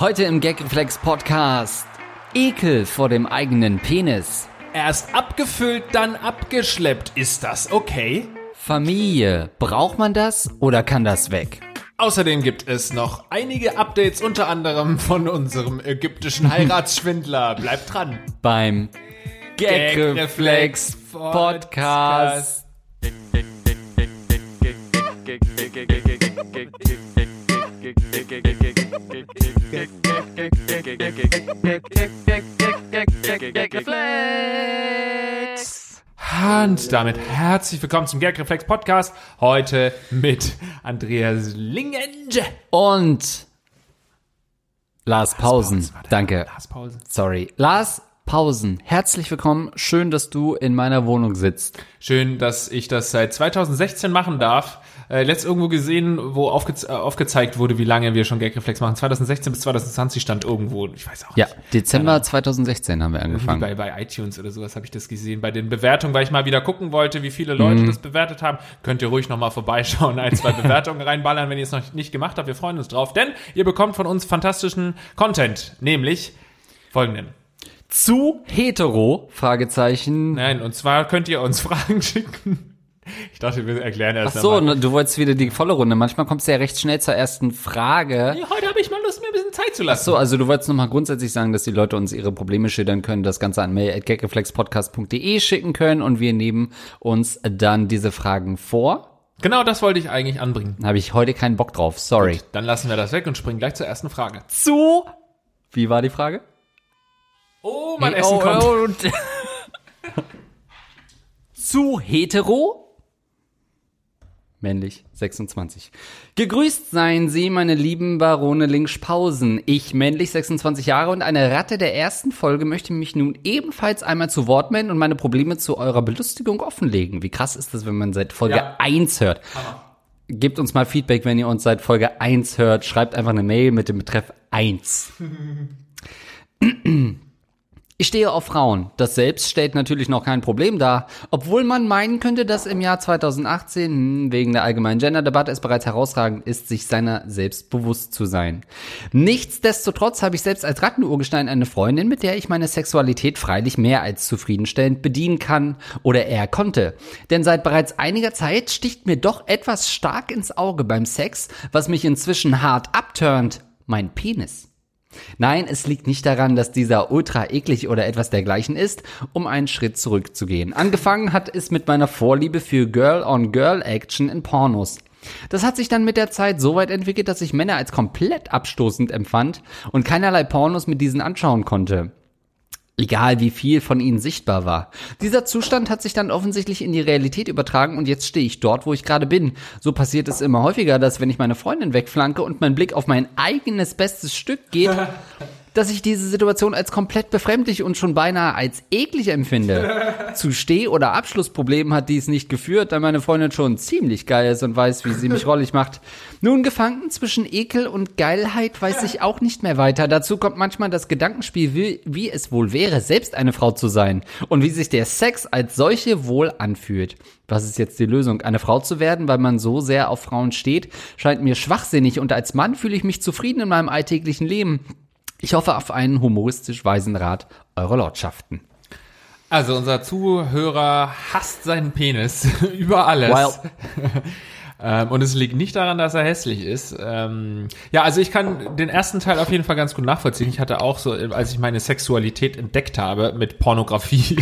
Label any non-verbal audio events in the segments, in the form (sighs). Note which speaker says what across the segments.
Speaker 1: Heute im Gagreflex Podcast. Ekel vor dem eigenen Penis.
Speaker 2: Erst abgefüllt, dann abgeschleppt. Ist das okay?
Speaker 1: Familie. Braucht man das oder kann das weg?
Speaker 2: Außerdem gibt es noch einige Updates, unter anderem von unserem ägyptischen (laughs) Heiratsschwindler. Bleibt dran.
Speaker 1: Beim Gagreflex Podcast.
Speaker 2: Und damit herzlich willkommen zum Gagreflex Podcast. Heute mit Andreas Lingenge.
Speaker 1: Und Lars Pausen. Danke.
Speaker 2: Lars Pausen.
Speaker 1: Sorry. Lars Pausen. Herzlich willkommen. Schön, dass du in meiner Wohnung sitzt.
Speaker 2: Schön, dass ich das seit 2016 machen darf. Äh, letzt irgendwo gesehen, wo aufge äh, aufgezeigt wurde, wie lange wir schon Gagreflex machen. 2016 bis 2020 stand irgendwo. Ich weiß auch
Speaker 1: Ja,
Speaker 2: nicht.
Speaker 1: Dezember 2016 haben wir angefangen.
Speaker 2: Bei, bei iTunes oder sowas habe ich das gesehen. Bei den Bewertungen, weil ich mal wieder gucken wollte, wie viele Leute das bewertet haben, könnt ihr ruhig nochmal vorbeischauen, ein, zwei Bewertungen reinballern, wenn ihr es noch nicht gemacht habt. Wir freuen uns drauf, denn ihr bekommt von uns fantastischen Content, nämlich folgenden.
Speaker 1: Zu hetero? Fragezeichen.
Speaker 2: Nein, und zwar könnt ihr uns (laughs) Fragen schicken. Ich dachte, wir erklären erst
Speaker 1: Ach so,
Speaker 2: einmal.
Speaker 1: du wolltest wieder die volle Runde. Manchmal kommst du ja recht schnell zur ersten Frage.
Speaker 2: Nee, heute habe ich mal Lust, mir ein bisschen Zeit zu lassen.
Speaker 1: So, also du wolltest nochmal grundsätzlich sagen, dass die Leute uns ihre Probleme schildern können, das Ganze an mail.gagreflexpodcast.de schicken können und wir nehmen uns dann diese Fragen vor.
Speaker 2: Genau das wollte ich eigentlich anbringen.
Speaker 1: Habe ich heute keinen Bock drauf, sorry.
Speaker 2: Dann lassen wir das weg und springen gleich zur ersten Frage.
Speaker 1: Zu? Wie war die Frage?
Speaker 2: Oh, mein
Speaker 1: Hey,
Speaker 2: Essen
Speaker 1: oh,
Speaker 2: kommt.
Speaker 1: oh, (laughs) und- Zu hetero? Männlich, 26. Gegrüßt seien Sie, meine lieben Barone Linkspausen. Ich, männlich, 26 Jahre und eine Ratte der ersten Folge, möchte mich nun ebenfalls einmal zu Wort melden und meine Probleme zu eurer Belustigung offenlegen. Wie krass ist das, wenn man seit Folge
Speaker 2: Ja.
Speaker 1: 1 hört? Gebt uns mal Feedback, wenn ihr uns seit Folge 1 hört. Schreibt einfach eine Mail mit dem Betreff 1. (laughs) Ich stehe auf Frauen. Das selbst stellt natürlich noch kein Problem dar, obwohl man meinen könnte, dass im Jahr 2018 hm, wegen der allgemeinen Gender-Debatte es bereits herausragend ist, sich seiner selbst bewusst zu sein. Nichtsdestotrotz habe ich selbst als Rattenurgestein eine Freundin, mit der ich meine Sexualität freilich mehr als zufriedenstellend bedienen kann oder eher konnte. Denn seit bereits einiger Zeit sticht mir doch etwas stark ins Auge beim Sex, was mich inzwischen hart abturnt. Mein Penis. Nein, es liegt nicht daran, dass dieser ultra eklig oder etwas dergleichen ist, um einen Schritt zurückzugehen. Angefangen hat es mit meiner Vorliebe für Girl-on-Girl-Action in Pornos. Das hat sich dann mit der Zeit so weit entwickelt, dass ich Männer als komplett abstoßend empfand und keinerlei Pornos mit diesen anschauen konnte. Egal wie viel von ihnen sichtbar war. Dieser Zustand hat sich dann offensichtlich in die Realität übertragen und jetzt stehe ich dort, wo ich gerade bin. So passiert es immer häufiger, dass wenn ich meine Freundin wegflanke und mein Blick auf mein eigenes bestes Stück geht, (laughs) dass ich diese Situation als komplett befremdlich und schon beinahe als eklig empfinde. (laughs) Zu Steh- oder Abschlussproblemen hat dies nicht geführt, da meine Freundin schon ziemlich geil ist und weiß, wie sie mich (laughs) rollig macht. Nun gefangen zwischen Ekel und Geilheit weiß ich auch nicht mehr weiter. Dazu kommt manchmal das Gedankenspiel, wie, wie es wohl wäre, selbst eine Frau zu sein und wie sich der Sex als solche wohl anfühlt. Was ist jetzt die Lösung? Eine Frau zu werden, weil man so sehr auf Frauen steht, scheint mir schwachsinnig und als Mann fühle ich mich zufrieden in meinem alltäglichen Leben. Ich hoffe auf einen humoristisch weisen Rat eurer Lordschaften.
Speaker 2: Also unser Zuhörer hasst seinen Penis (laughs) über alles.
Speaker 1: Well. (laughs)
Speaker 2: ähm, und es liegt nicht daran, dass er hässlich ist. Ähm, ja, also ich kann den ersten Teil auf jeden Fall ganz gut nachvollziehen. Ich hatte auch so, als ich meine Sexualität entdeckt habe mit Pornografie,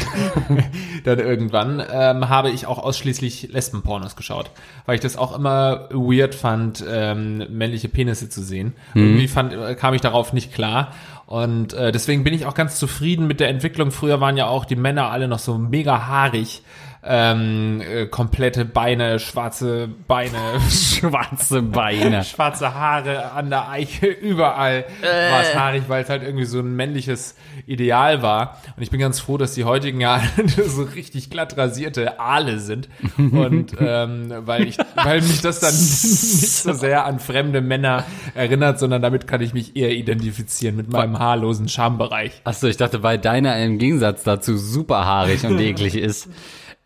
Speaker 2: (laughs) dann irgendwann, ähm, habe ich auch ausschließlich Lesbenpornos geschaut, weil ich das auch immer weird fand, ähm, männliche Penisse zu sehen. Irgendwie fand, kam ich darauf nicht klar. Und äh, deswegen bin ich auch ganz zufrieden mit der Entwicklung. Früher waren ja auch die Männer alle noch so mega haarig. Ähm, äh, komplette Beine, schwarze Beine, (laughs)
Speaker 1: Schwarze Beine. (laughs)
Speaker 2: schwarze Haare an der Eiche, überall war es haarig, weil es halt irgendwie so ein männliches Ideal war. Und ich bin ganz froh, dass die heutigen ja (laughs) so richtig glatt rasierte Aale sind. Und ähm, weil ich, weil mich das dann nicht so sehr an fremde Männer erinnert, sondern damit kann ich mich eher identifizieren mit meinem haarlosen Schambereich.
Speaker 1: Achso, ich dachte, weil deiner im Gegensatz dazu super haarig und eklig ist.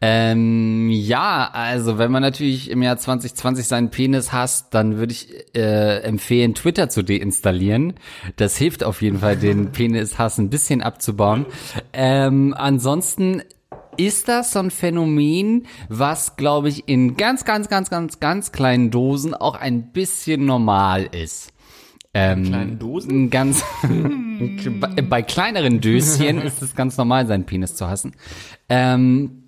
Speaker 1: Ähm, ja, also wenn man natürlich im Jahr 2020 seinen Penis hasst, dann würde ich äh, empfehlen, Twitter zu deinstallieren. Das hilft auf jeden Fall, den (laughs) Penishass ein bisschen abzubauen. Ähm, ansonsten ist das so ein Phänomen, was, glaube ich, in ganz, ganz, ganz, ganz, ganz kleinen Dosen auch ein bisschen normal ist. Ähm,
Speaker 2: kleinen Dosen?
Speaker 1: Ganz (laughs) bei, bei kleineren Döschen (laughs) ist es ganz normal, seinen Penis zu hassen. Ähm,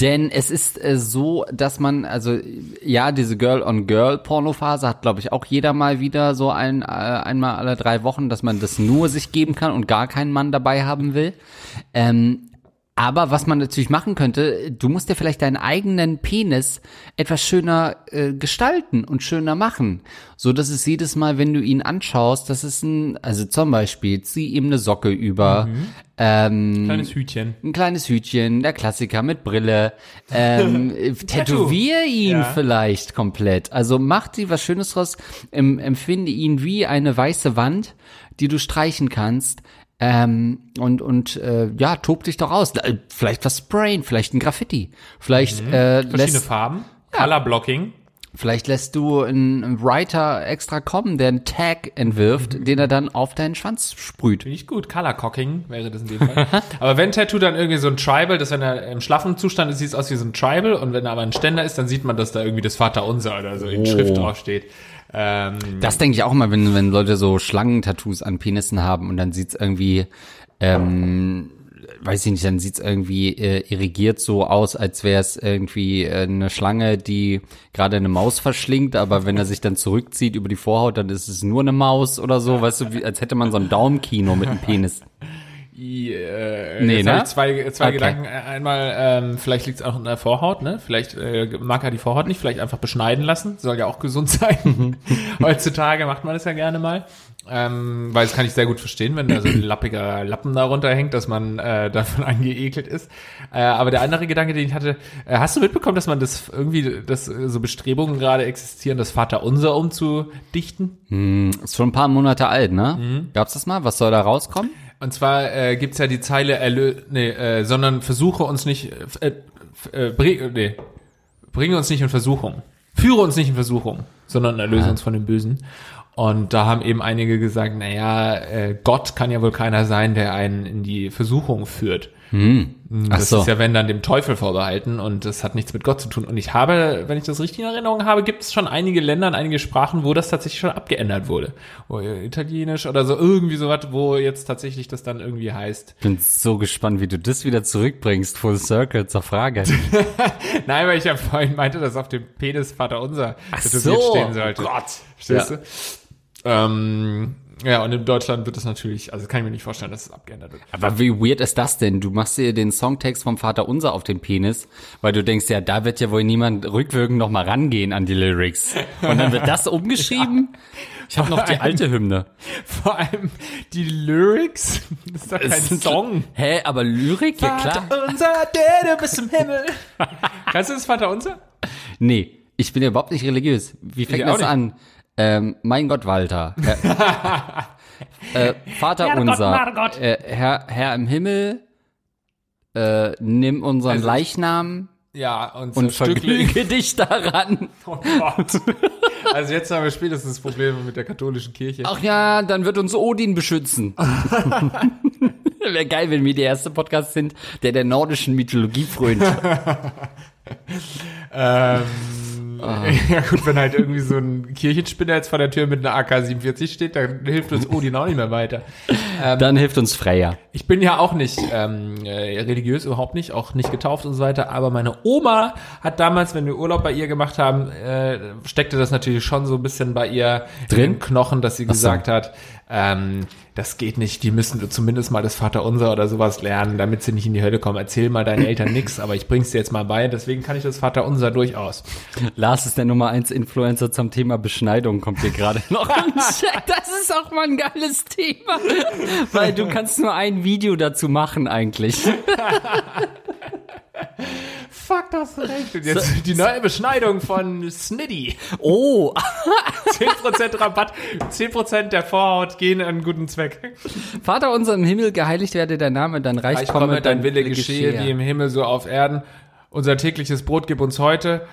Speaker 1: denn es ist äh, so, dass man, also ja, diese Girl-on-Girl-Pornophase hat, glaube ich, auch jeder mal wieder so ein, äh, einmal alle drei Wochen, dass man das nur sich geben kann und gar keinen Mann dabei haben will. Ähm, aber was man natürlich machen könnte, du musst dir vielleicht deinen eigenen Penis etwas schöner äh, gestalten und schöner machen, so dass es jedes Mal, wenn du ihn anschaust, das ist ein, also zum Beispiel, zieh ihm eine Socke über, ähm,
Speaker 2: Kleines Hütchen.
Speaker 1: ein kleines Hütchen, der Klassiker mit Brille, ähm, (laughs) tätowier ihn
Speaker 2: Ja.
Speaker 1: vielleicht komplett. Also mach dir was Schönes draus, em, empfinde ihn wie eine weiße Wand, die du streichen kannst. Ähm, und und äh, ja, tob dich doch aus. Äh, Vielleicht was sprayen, vielleicht ein Graffiti. Vielleicht, äh,
Speaker 2: Verschiedene
Speaker 1: lässt,
Speaker 2: Farben. Color Blocking.
Speaker 1: vielleicht lässt du einen Writer extra kommen, der einen Tag entwirft, den er dann auf deinen Schwanz sprüht.
Speaker 2: Finde ich gut. Color Cocking wäre das in dem Fall. (laughs) aber wenn Tattoo dann irgendwie so ein Tribal, dass wenn er im schlaffen Zustand ist, sieht es aus wie so ein Tribal und wenn er aber ein Ständer ist, dann sieht man, dass da irgendwie das Vaterunser oder so in
Speaker 1: Oh.
Speaker 2: Schrift draufsteht. Ähm,
Speaker 1: Das denke ich auch immer, wenn, wenn Leute so Schlangentattoos an Penissen haben und dann sieht's irgendwie, ähm, weiß ich nicht, dann sieht's irgendwie äh, irrigiert so aus, als wäre es irgendwie äh, eine Schlange, die gerade eine Maus verschlingt, aber wenn er sich dann zurückzieht über die Vorhaut, dann ist es nur eine Maus oder so, weißt du, wie, als hätte man so ein Daumenkino mit einem Penis. (laughs)
Speaker 2: I, äh,
Speaker 1: Nee,
Speaker 2: jetzt
Speaker 1: ne?
Speaker 2: habe ich zwei, zwei
Speaker 1: Okay.
Speaker 2: Gedanken. Äh, Einmal, ähm, vielleicht liegt es auch in der Vorhaut, ne? Vielleicht äh, mag er die Vorhaut nicht, vielleicht einfach beschneiden lassen. Soll ja auch gesund (laughs) sein. (laughs) Heutzutage macht man das ja gerne mal. Ähm, weil das kann ich sehr gut verstehen, wenn da so ein lappiger Lappen darunter hängt, dass man äh, davon (laughs) angeekelt ist. Äh, aber der andere Gedanke, den ich hatte, äh, hast du mitbekommen, dass man das irgendwie, dass äh, so Bestrebungen gerade existieren, das Vaterunser umzudichten?
Speaker 1: Ist schon ein paar Monate alt, ne? Gab's das mal? Was soll da rauskommen?
Speaker 2: Und zwar äh, gibt's ja die Zeile, erlö nee, äh, sondern versuche uns nicht, äh, äh, bring, nee, bringe uns nicht in Versuchung. Führe uns nicht in Versuchung, sondern erlöse uns von dem Bösen. Und da haben eben einige gesagt, naja, äh, Gott kann ja wohl keiner sein, der einen in die Versuchung führt.
Speaker 1: Ach
Speaker 2: Das
Speaker 1: so.
Speaker 2: ist ja, wenn dann dem Teufel vorbehalten und das hat nichts mit Gott zu tun. Und ich habe, wenn ich das richtig in Erinnerung habe, gibt es schon einige Länder und einige Sprachen, wo das tatsächlich schon abgeändert wurde. Wo, äh, Italienisch oder so, irgendwie sowas, wo jetzt tatsächlich das dann irgendwie heißt.
Speaker 1: Bin so gespannt, wie du das wieder zurückbringst, Full Circle zur Frage. (laughs)
Speaker 2: Nein, weil ich ja vorhin meinte, dass auf dem Penis Vater unser tätowiert
Speaker 1: so.
Speaker 2: stehen sollte.
Speaker 1: Gott.
Speaker 2: Verstehst
Speaker 1: Ja.
Speaker 2: du? Ähm, ja, und in Deutschland wird das natürlich, also kann ich mir nicht vorstellen, dass es abgeändert wird.
Speaker 1: Aber wie weird ist das denn? Du machst dir den Songtext vom Vater Unser auf den Penis, weil du denkst, ja, da wird ja wohl niemand rückwirkend noch mal rangehen an die Lyrics. Und dann wird das (laughs) umgeschrieben? Ich habe noch die alte Hymne.
Speaker 2: Vor allem die Lyrics, das ist doch kein
Speaker 1: Es sind-
Speaker 2: Song.
Speaker 1: Hä, aber Lyrik? Ja klar.
Speaker 2: Vater unser, der du bist im Himmel. (laughs) Kannst du das Vater unser?
Speaker 1: Nee, ich bin ja überhaupt nicht religiös. Wie fängt das
Speaker 2: nicht.
Speaker 1: an? Ähm, mein Gott, Walter. Herr, (laughs) äh, Vater
Speaker 2: Herrgott,
Speaker 1: unser.
Speaker 2: Margot.
Speaker 1: Äh, Herr, Herr im Himmel, äh, nimm unseren
Speaker 2: Also-
Speaker 1: Leichnam
Speaker 2: Ja, und,
Speaker 1: und vergnüge dich daran. (laughs)
Speaker 2: Oh Gott. Also jetzt haben wir spätestens das Problem mit der katholischen Kirche.
Speaker 1: Ach ja, dann wird uns Odin beschützen. (laughs) Wäre geil, wenn wir die erste Podcast sind, der der nordischen Mythologie frönt.
Speaker 2: Ähm, (laughs) Ja gut, wenn halt irgendwie so ein Kirchenspinner jetzt vor der Tür mit einer AK-47 steht, dann hilft uns Odin auch nicht mehr weiter.
Speaker 1: Dann hilft uns Freya.
Speaker 2: Ich bin ja auch nicht ähm, äh, religiös, überhaupt nicht, auch nicht getauft und so weiter, aber meine Oma hat damals, wenn wir Urlaub bei ihr gemacht haben, äh, steckte das natürlich schon so ein bisschen bei ihr
Speaker 1: Drin?
Speaker 2: Knochen, dass sie gesagt hat, ähm, das geht nicht, die müssen zumindest mal das Vaterunser oder sowas lernen, damit sie nicht in die Hölle kommen. Erzähl mal deinen Eltern nix, aber ich bring's dir jetzt mal bei, deswegen kann ich das Vaterunser durchaus.
Speaker 1: Lars ist der Nummer 1 Influencer zum Thema Beschneidung, kommt hier gerade (laughs) noch im Chat. Das ist auch mal ein geiles Thema. Weil du kannst nur ein Video dazu machen eigentlich. (laughs) (laughs)
Speaker 2: Fuck, das recht. Und jetzt die neue Beschneidung von Sniddy.
Speaker 1: Oh, (laughs)
Speaker 2: 10% Rabatt, 10% der Vorhaut gehen an einen guten Zweck.
Speaker 1: Vater unser im Himmel, geheiligt werde dein Name, dein Reich,
Speaker 2: Ich komme, dein Wille geschehe,
Speaker 1: geschehe.
Speaker 2: wie im Himmel, so auf Erden. unser tägliches Brot gib uns heute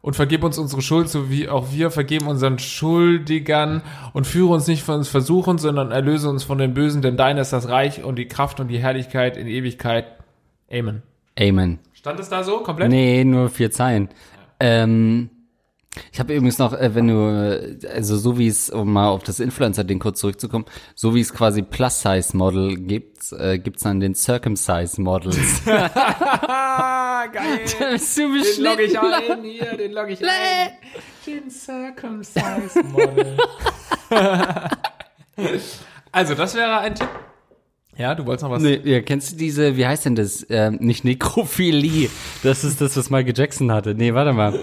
Speaker 2: und vergib uns unsere Schuld, so wie auch wir vergeben unseren Schuldigern und führe uns nicht von uns versuchen, sondern erlöse uns von den Bösen, denn dein ist das Reich und die Kraft und die Herrlichkeit in Ewigkeit. Amen.
Speaker 1: Amen.
Speaker 2: Stand es da so komplett?
Speaker 1: Nee, nur vier Zeilen. Ähm, ich habe übrigens noch, äh, wenn du, also so wie es, um mal auf das Influencer-Ding kurz zurückzukommen, so wie es quasi Plus-Size-Model gibt, äh, gibt's dann den Circumcise-Models. (laughs)
Speaker 2: Geil. (laughs)
Speaker 1: bist du
Speaker 2: Den logge ich ein, hier, den logge ich ein. Den Circumcised Model. (laughs) also, das wäre ein Tipp. Ja, du wolltest noch was?
Speaker 1: Nee, ja, kennst du diese, wie heißt denn das? Ähm, nicht Nekrophilie. Das ist das, was Michael Jackson hatte. Nee, warte mal.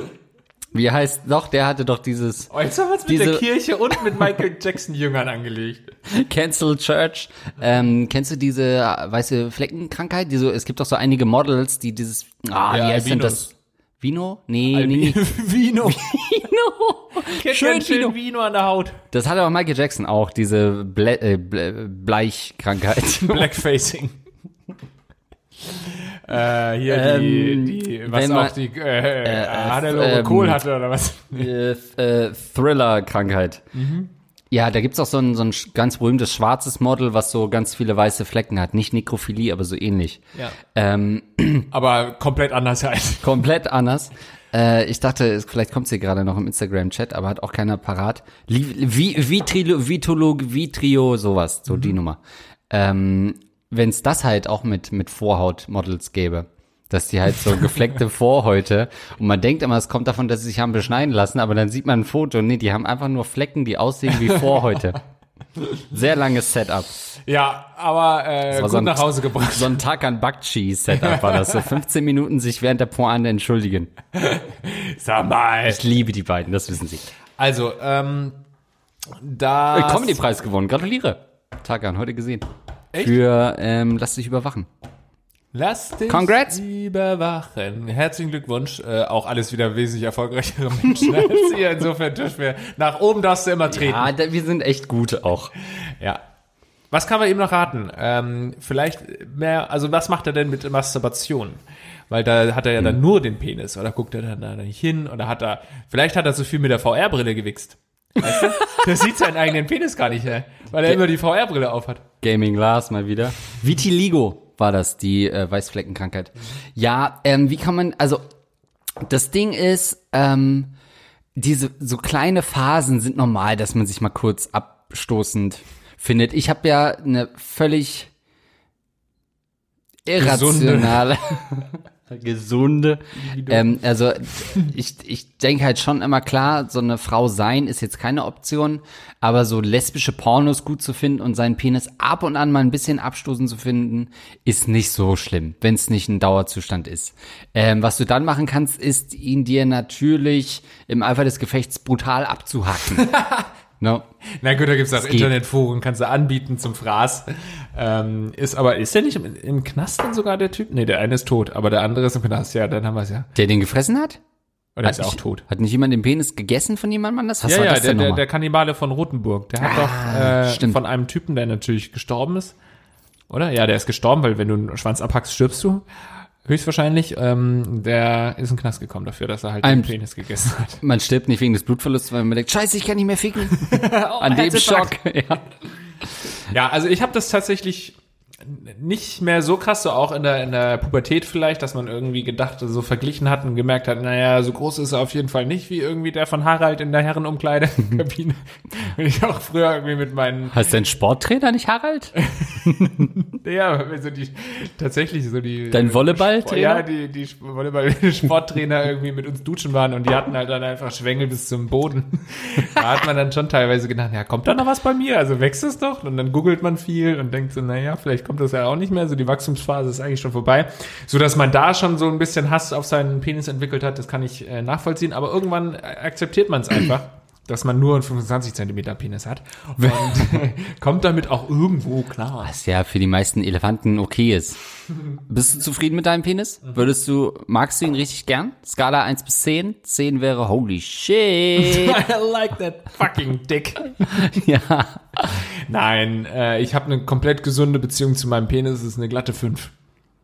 Speaker 1: Wie heißt, doch, der hatte doch dieses
Speaker 2: Oh, jetzt haben wir es mit der Kirche und mit Michael Jackson Jüngern angelegt. (laughs)
Speaker 1: Cancel Church. Ähm, kennst du diese weiße Fleckenkrankheit? Die so, es gibt doch so einige Models, die dieses, ah,
Speaker 2: Ja,
Speaker 1: wie heißt denn
Speaker 2: Albinos.
Speaker 1: das? Vino? Nee, nee, nee.
Speaker 2: Vino. (laughs)
Speaker 1: Vino.
Speaker 2: Schön,
Speaker 1: Schön
Speaker 2: schön
Speaker 1: Vino.
Speaker 2: Vino an der Haut.
Speaker 1: Das hatte aber Michael Jackson auch, diese Ble äh, Ble Bleichkrankheit. (laughs)
Speaker 2: Blackfacing. (laughs) äh, hier die,
Speaker 1: Ähm,
Speaker 2: die, was
Speaker 1: wenn
Speaker 2: auch
Speaker 1: man-
Speaker 2: die, äh, äh, Hannelore
Speaker 1: ähm,
Speaker 2: Kohl hatte oder was?
Speaker 1: äh, äh, Thriller-Krankheit. Ja, da gibt's auch so ein, so ein ganz berühmtes schwarzes Model, was so ganz viele weiße Flecken hat. Nicht Nekrophilie, aber so ähnlich.
Speaker 2: Ja.
Speaker 1: Ähm, (clears throat)
Speaker 2: Aber komplett anders halt.
Speaker 1: komplett anders. Äh, ich dachte, es- vielleicht kommt's hier gerade noch im Instagram-Chat, aber hat auch keiner parat. Vitrilo, Vitolog, Vitrio, sowas, so die Nummer. Ähm, Wenn es das halt auch mit, mit Vorhaut-Models gäbe, dass die halt so gefleckte (laughs) Vorhäute und man denkt immer, es kommt davon, dass sie sich haben beschneiden lassen, aber dann sieht man ein Foto, nee, die haben einfach nur Flecken, die aussehen wie Vorhäute. (laughs) Sehr langes Setup.
Speaker 2: Ja, aber äh, gut
Speaker 1: so ein-
Speaker 2: nach Hause gebracht.
Speaker 1: So ein Takan Bakchi Setup war das. So (laughs) 15 Minuten sich während der Pointe entschuldigen.
Speaker 2: Sag mal.
Speaker 1: Ich liebe die beiden, das wissen sie.
Speaker 2: Also, ähm, da.
Speaker 1: Comedy-Preis gewonnen. Gratuliere. Takan, heute gesehen.
Speaker 2: Echt?
Speaker 1: Für ähm, Lass dich überwachen.
Speaker 2: Lass dich
Speaker 1: Congrats.
Speaker 2: überwachen. Herzlichen Glückwunsch. Äh, auch alles wieder wesentlich erfolgreichere Menschen (laughs) als ihr. Insofern dürfen wir nach oben darfst du immer treten.
Speaker 1: Ah, da, wir sind echt gute auch.
Speaker 2: Ja. Was kann man ihm noch raten? Ähm, vielleicht mehr, also was macht er denn mit Masturbation? Weil da hat er ja dann
Speaker 1: Hm.
Speaker 2: nur den Penis oder guckt er dann da nicht hin oder hat er, vielleicht hat er so viel mit der VR-Brille gewichst. Weißt du? Der sieht seinen eigenen Penis gar nicht, weil er immer die VR-Brille aufhat.
Speaker 1: Gaming Lars mal wieder. Vitiligo war das, die äh, Weißfleckenkrankheit. Ja, ähm, wie kann man, also das Ding ist, ähm, diese so kleine Phasen sind normal, dass man sich mal kurz abstoßend findet. Ich habe ja eine völlig irrationale, (laughs) gesunde, ähm, also ich, ich denke halt schon immer klar, so eine Frau sein ist jetzt keine Option, aber so lesbische Pornos gut zu finden und seinen Penis ab und an mal ein bisschen abstoßen zu finden, ist nicht so schlimm, wenn es nicht ein Dauerzustand ist. Ähm, was du dann machen kannst, ist ihn dir natürlich im Eifer des Gefechts brutal abzuhacken. (laughs) no.
Speaker 2: Na gut, da gibt's auch. Internetforen, kannst du anbieten zum Fraß. Ähm, ist aber, ist der nicht im, im Knast dann sogar der Typ? Nee, der eine ist tot, aber der andere ist im Knast. Ja, dann haben wir es ja.
Speaker 1: Der den gefressen hat?
Speaker 2: Oder
Speaker 1: Hat
Speaker 2: ist er auch
Speaker 1: nicht-
Speaker 2: tot?
Speaker 1: Hat nicht jemand den Penis gegessen von jemandem anders? Was
Speaker 2: Ja,
Speaker 1: war
Speaker 2: ja,
Speaker 1: das
Speaker 2: der,
Speaker 1: denn
Speaker 2: der, der Kannibale von Rothenburg. Der hat
Speaker 1: Ah,
Speaker 2: doch äh,
Speaker 1: stimmt.
Speaker 2: von einem Typen, der natürlich gestorben ist. Oder? Ja, der ist gestorben, weil wenn du einen Schwanz abhackst, stirbst du. Höchstwahrscheinlich. Ähm, der ist in den Knast gekommen dafür, dass er halt
Speaker 1: Ein-
Speaker 2: den Penis gegessen hat.
Speaker 1: Man stirbt nicht wegen des Blutverlusts, weil man denkt, scheiße, ich kann nicht mehr ficken. (laughs) An dem Schock. (laughs) Ja.
Speaker 2: Ja, also ich habe das tatsächlich nicht mehr so krass, so auch in der, in der Pubertät vielleicht, dass man irgendwie gedacht, so verglichen hat und gemerkt hat, naja, so groß ist er auf jeden Fall nicht, wie irgendwie der von Harald in der Herrenumkleidekabine. (laughs) Wenn ich auch früher irgendwie mit meinen,
Speaker 1: Heißt dein Sporttrainer nicht Harald? (laughs)
Speaker 2: ja, so die, tatsächlich so die.
Speaker 1: Dein Volleyballtrainer?
Speaker 2: Ja, die, die Volleyball-Sporttrainer (laughs) irgendwie mit uns duschen waren und die hatten halt dann einfach Schwengel bis zum Boden. Da hat man dann schon teilweise gedacht, ja, kommt da noch was bei mir? Also wächst es doch? Und dann googelt man viel und denkt so, naja, vielleicht kommt das ja auch nicht mehr. So die Wachstumsphase ist eigentlich schon vorbei. So dass man da schon so ein bisschen Hass auf seinen Penis entwickelt hat, das kann ich äh, nachvollziehen. Aber irgendwann äh, akzeptiert man es einfach. Dass man nur einen 25 Zentimeter Penis hat und (laughs) kommt damit auch irgendwo klar.
Speaker 1: Was ja für die meisten Elefanten okay ist. Bist du zufrieden mit deinem Penis? Würdest du, magst du ihn richtig gern? Skala 1 bis 10? 10 wäre holy shit. (laughs)
Speaker 2: I like that fucking dick. (laughs)
Speaker 1: ja.
Speaker 2: Nein, äh, ich habe eine komplett gesunde Beziehung zu meinem Penis. Es ist eine glatte 5.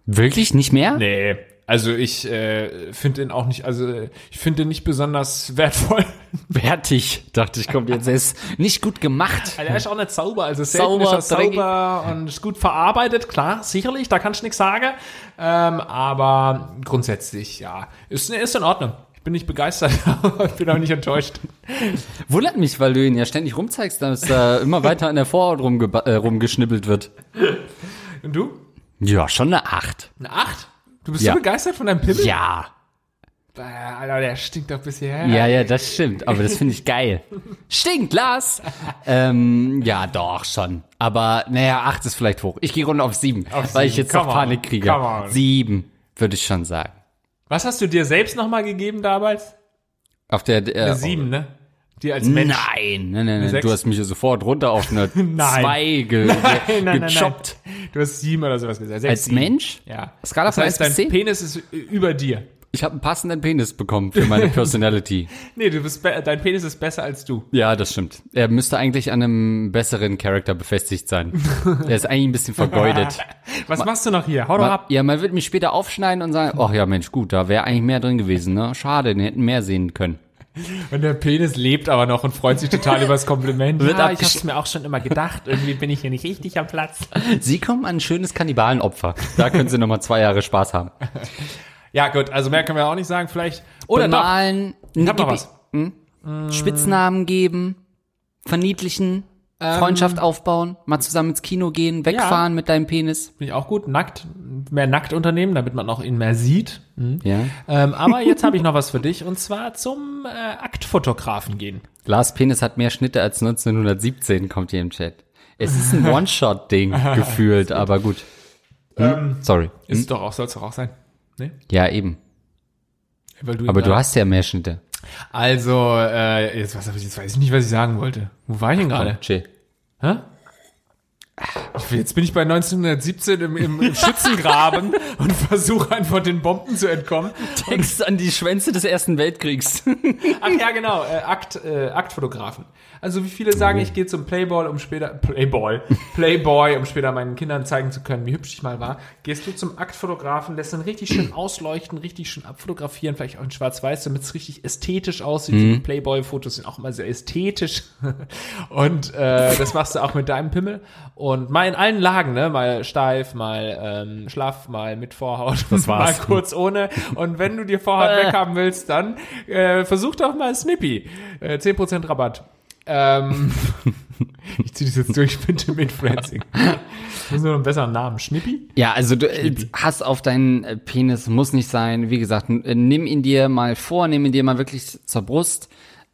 Speaker 1: Wirklich? Nicht mehr?
Speaker 2: Nee. Also ich äh, finde den auch nicht, also äh, ich finde den nicht besonders wertvoll. (laughs)
Speaker 1: Wertig, dachte ich, kommt jetzt. Er ist nicht gut gemacht.
Speaker 2: Also er ist auch nicht sauber, also
Speaker 1: Sauber,
Speaker 2: ist er sauber und ist gut verarbeitet, klar, sicherlich, da kann ich nichts sagen. Ähm, aber grundsätzlich, ja, ist, ist in Ordnung. Ich bin nicht begeistert, (laughs) aber ich bin auch nicht enttäuscht.
Speaker 1: Wundert mich, weil du ihn ja ständig rumzeigst, dass da immer weiter an der Vorhaut rumge äh, rumgeschnibbelt wird.
Speaker 2: Und du?
Speaker 1: Ja, schon eine Acht.
Speaker 2: Eine Acht? Du bist
Speaker 1: Ja.
Speaker 2: so begeistert von deinem Pimmel?
Speaker 1: Ja.
Speaker 2: Äh, Alter, der stinkt doch bis hierher.
Speaker 1: Ja, ja, das stimmt. Aber das finde ich geil. Stinkt, Lars! ähm, ja, doch, schon. Aber, naja, acht ist vielleicht hoch. Ich gehe runter auf sieben,
Speaker 2: Auf
Speaker 1: weil ich
Speaker 2: sieben.
Speaker 1: jetzt noch
Speaker 2: Come.
Speaker 1: Panik kriege. Sieben, würde ich schon sagen.
Speaker 2: Was hast du dir selbst nochmal gegeben damals?
Speaker 1: Auf der, äh,
Speaker 2: Eine sieben, ne? Die als Mensch.
Speaker 1: Nein, nein, nein, nein. du hast mich sofort runter auf eine (laughs) zwei ge
Speaker 2: Nein, nein, nein,
Speaker 1: gechoppt.
Speaker 2: nein. Du hast sieben oder sowas gesagt. Sechs,
Speaker 1: Als
Speaker 2: sieben.
Speaker 1: Mensch?
Speaker 2: Ja.
Speaker 1: Skala
Speaker 2: das heißt,
Speaker 1: 1 bis
Speaker 2: dein
Speaker 1: 10?
Speaker 2: Penis ist über dir.
Speaker 1: Ich habe einen passenden Penis bekommen für meine (laughs) Personality.
Speaker 2: Nee, du bist dein Penis ist besser als du.
Speaker 1: ja, das stimmt. Er müsste eigentlich an einem besseren Charakter befestigt sein. (laughs) Er ist eigentlich ein bisschen vergeudet.
Speaker 2: Was machst du noch hier? Hau doch
Speaker 1: Ma-
Speaker 2: ab.
Speaker 1: Ja, man wird mich später aufschneiden und sagen, ach ja, Mensch, gut, da wäre eigentlich mehr drin gewesen, ne? Schade, den hätten mehr sehen können.
Speaker 2: Und der Penis lebt aber noch und freut sich total über das Kompliment.
Speaker 1: Wird
Speaker 2: ja, ich hab's mir auch schon immer gedacht. Irgendwie bin ich hier nicht richtig am Platz.
Speaker 1: Sie kommen an ein schönes Kannibalenopfer. Da können Sie nochmal zwei Jahre Spaß haben.
Speaker 2: Ja, gut, also mehr können wir auch nicht sagen. Vielleicht. Oder doch.
Speaker 1: Bemalen,
Speaker 2: Ich hab noch was.
Speaker 1: Hm? Spitznamen geben, verniedlichen, Freundschaft aufbauen, mal zusammen ins Kino gehen, wegfahren mit deinem Penis.
Speaker 2: Finde ich auch gut. Nackt, mehr nackt unternehmen, damit man auch ihn mehr sieht. Hm.
Speaker 1: Ja.
Speaker 2: Ähm, aber jetzt habe ich noch was für dich und zwar zum äh, Aktfotografen gehen.
Speaker 1: Lars Penis hat mehr Schnitte als 1917, kommt hier im Chat. Es ist ein (laughs) One-Shot-Ding gefühlt, aber gut. Hm? Sorry.
Speaker 2: Ist doch auch, soll es doch auch sein. Nee?
Speaker 1: Ja, eben.
Speaker 2: Weil du
Speaker 1: Aber du hast ja mehr Schnitte.
Speaker 2: Also, äh, jetzt, was, jetzt weiß ich nicht, was ich sagen wollte. Wo war ich denn gerade?
Speaker 1: Chill.
Speaker 2: Hä? Jetzt bin ich bei 1917 im, im, im Schützengraben (laughs) und versuche einfach den Bomben zu entkommen.
Speaker 1: Text an die Schwänze des Ersten Weltkriegs.
Speaker 2: Ach ja, genau, äh, Akt, äh, Aktfotografen. Also wie viele sagen, ich gehe zum Playboy, um später Playboy, Playboy, um später meinen Kindern zeigen zu können, wie hübsch ich mal war. Gehst du zum Aktfotografen, lässt ihn richtig schön ausleuchten, richtig schön abfotografieren, vielleicht auch in Schwarz-Weiß, damit es richtig ästhetisch aussieht. Die Playboy-Fotos sind auch immer sehr ästhetisch. (laughs) Und äh, das machst du auch mit deinem Pimmel. Und mal in allen Lagen, ne? Mal steif, mal ähm, schlaff, mal mit Vorhaut,
Speaker 1: Das war's.
Speaker 2: mal kurz ohne. Und wenn du die Vorhaut
Speaker 1: Äh.
Speaker 2: weghaben willst, dann äh, versuch doch mal Snippy. Äh, 10% Rabatt. Ähm, (laughs) ich ziehe das jetzt durch mit dem Influencing. Muss nur noch einen besseren Namen. Schnippi?
Speaker 1: Ja, also du äh, Hass auf deinen äh, Penis muss nicht sein. Wie gesagt, äh, nimm ihn dir mal vor, nimm ihn dir mal wirklich zur Brust.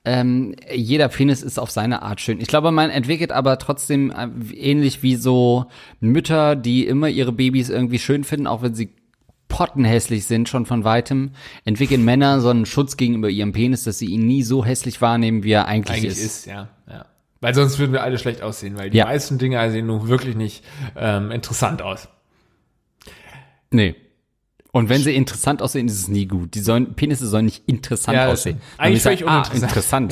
Speaker 1: Ähm, jeder Penis ist auf seine Art schön. Ich glaube, man entwickelt aber trotzdem äh, ähnlich wie so Mütter, die immer ihre Babys irgendwie schön finden, auch wenn sie pottenhässlich sind, schon von weitem, entwickeln Männer so einen Schutz gegenüber ihrem Penis, dass sie ihn nie so hässlich wahrnehmen, wie er eigentlich,
Speaker 2: Eigentlich
Speaker 1: ist.
Speaker 2: ist, ja, ja. Weil sonst würden wir alle schlecht aussehen, weil die
Speaker 1: Ja.
Speaker 2: meisten Dinge sehen nun wirklich nicht ähm, interessant aus.
Speaker 1: Nee. Und wenn sie interessant aussehen, ist es nie gut. Die sollen, Penisse sollen nicht interessant
Speaker 2: Ja,
Speaker 1: aussehen.
Speaker 2: Eigentlich völlig
Speaker 1: ah,
Speaker 2: uninteressant.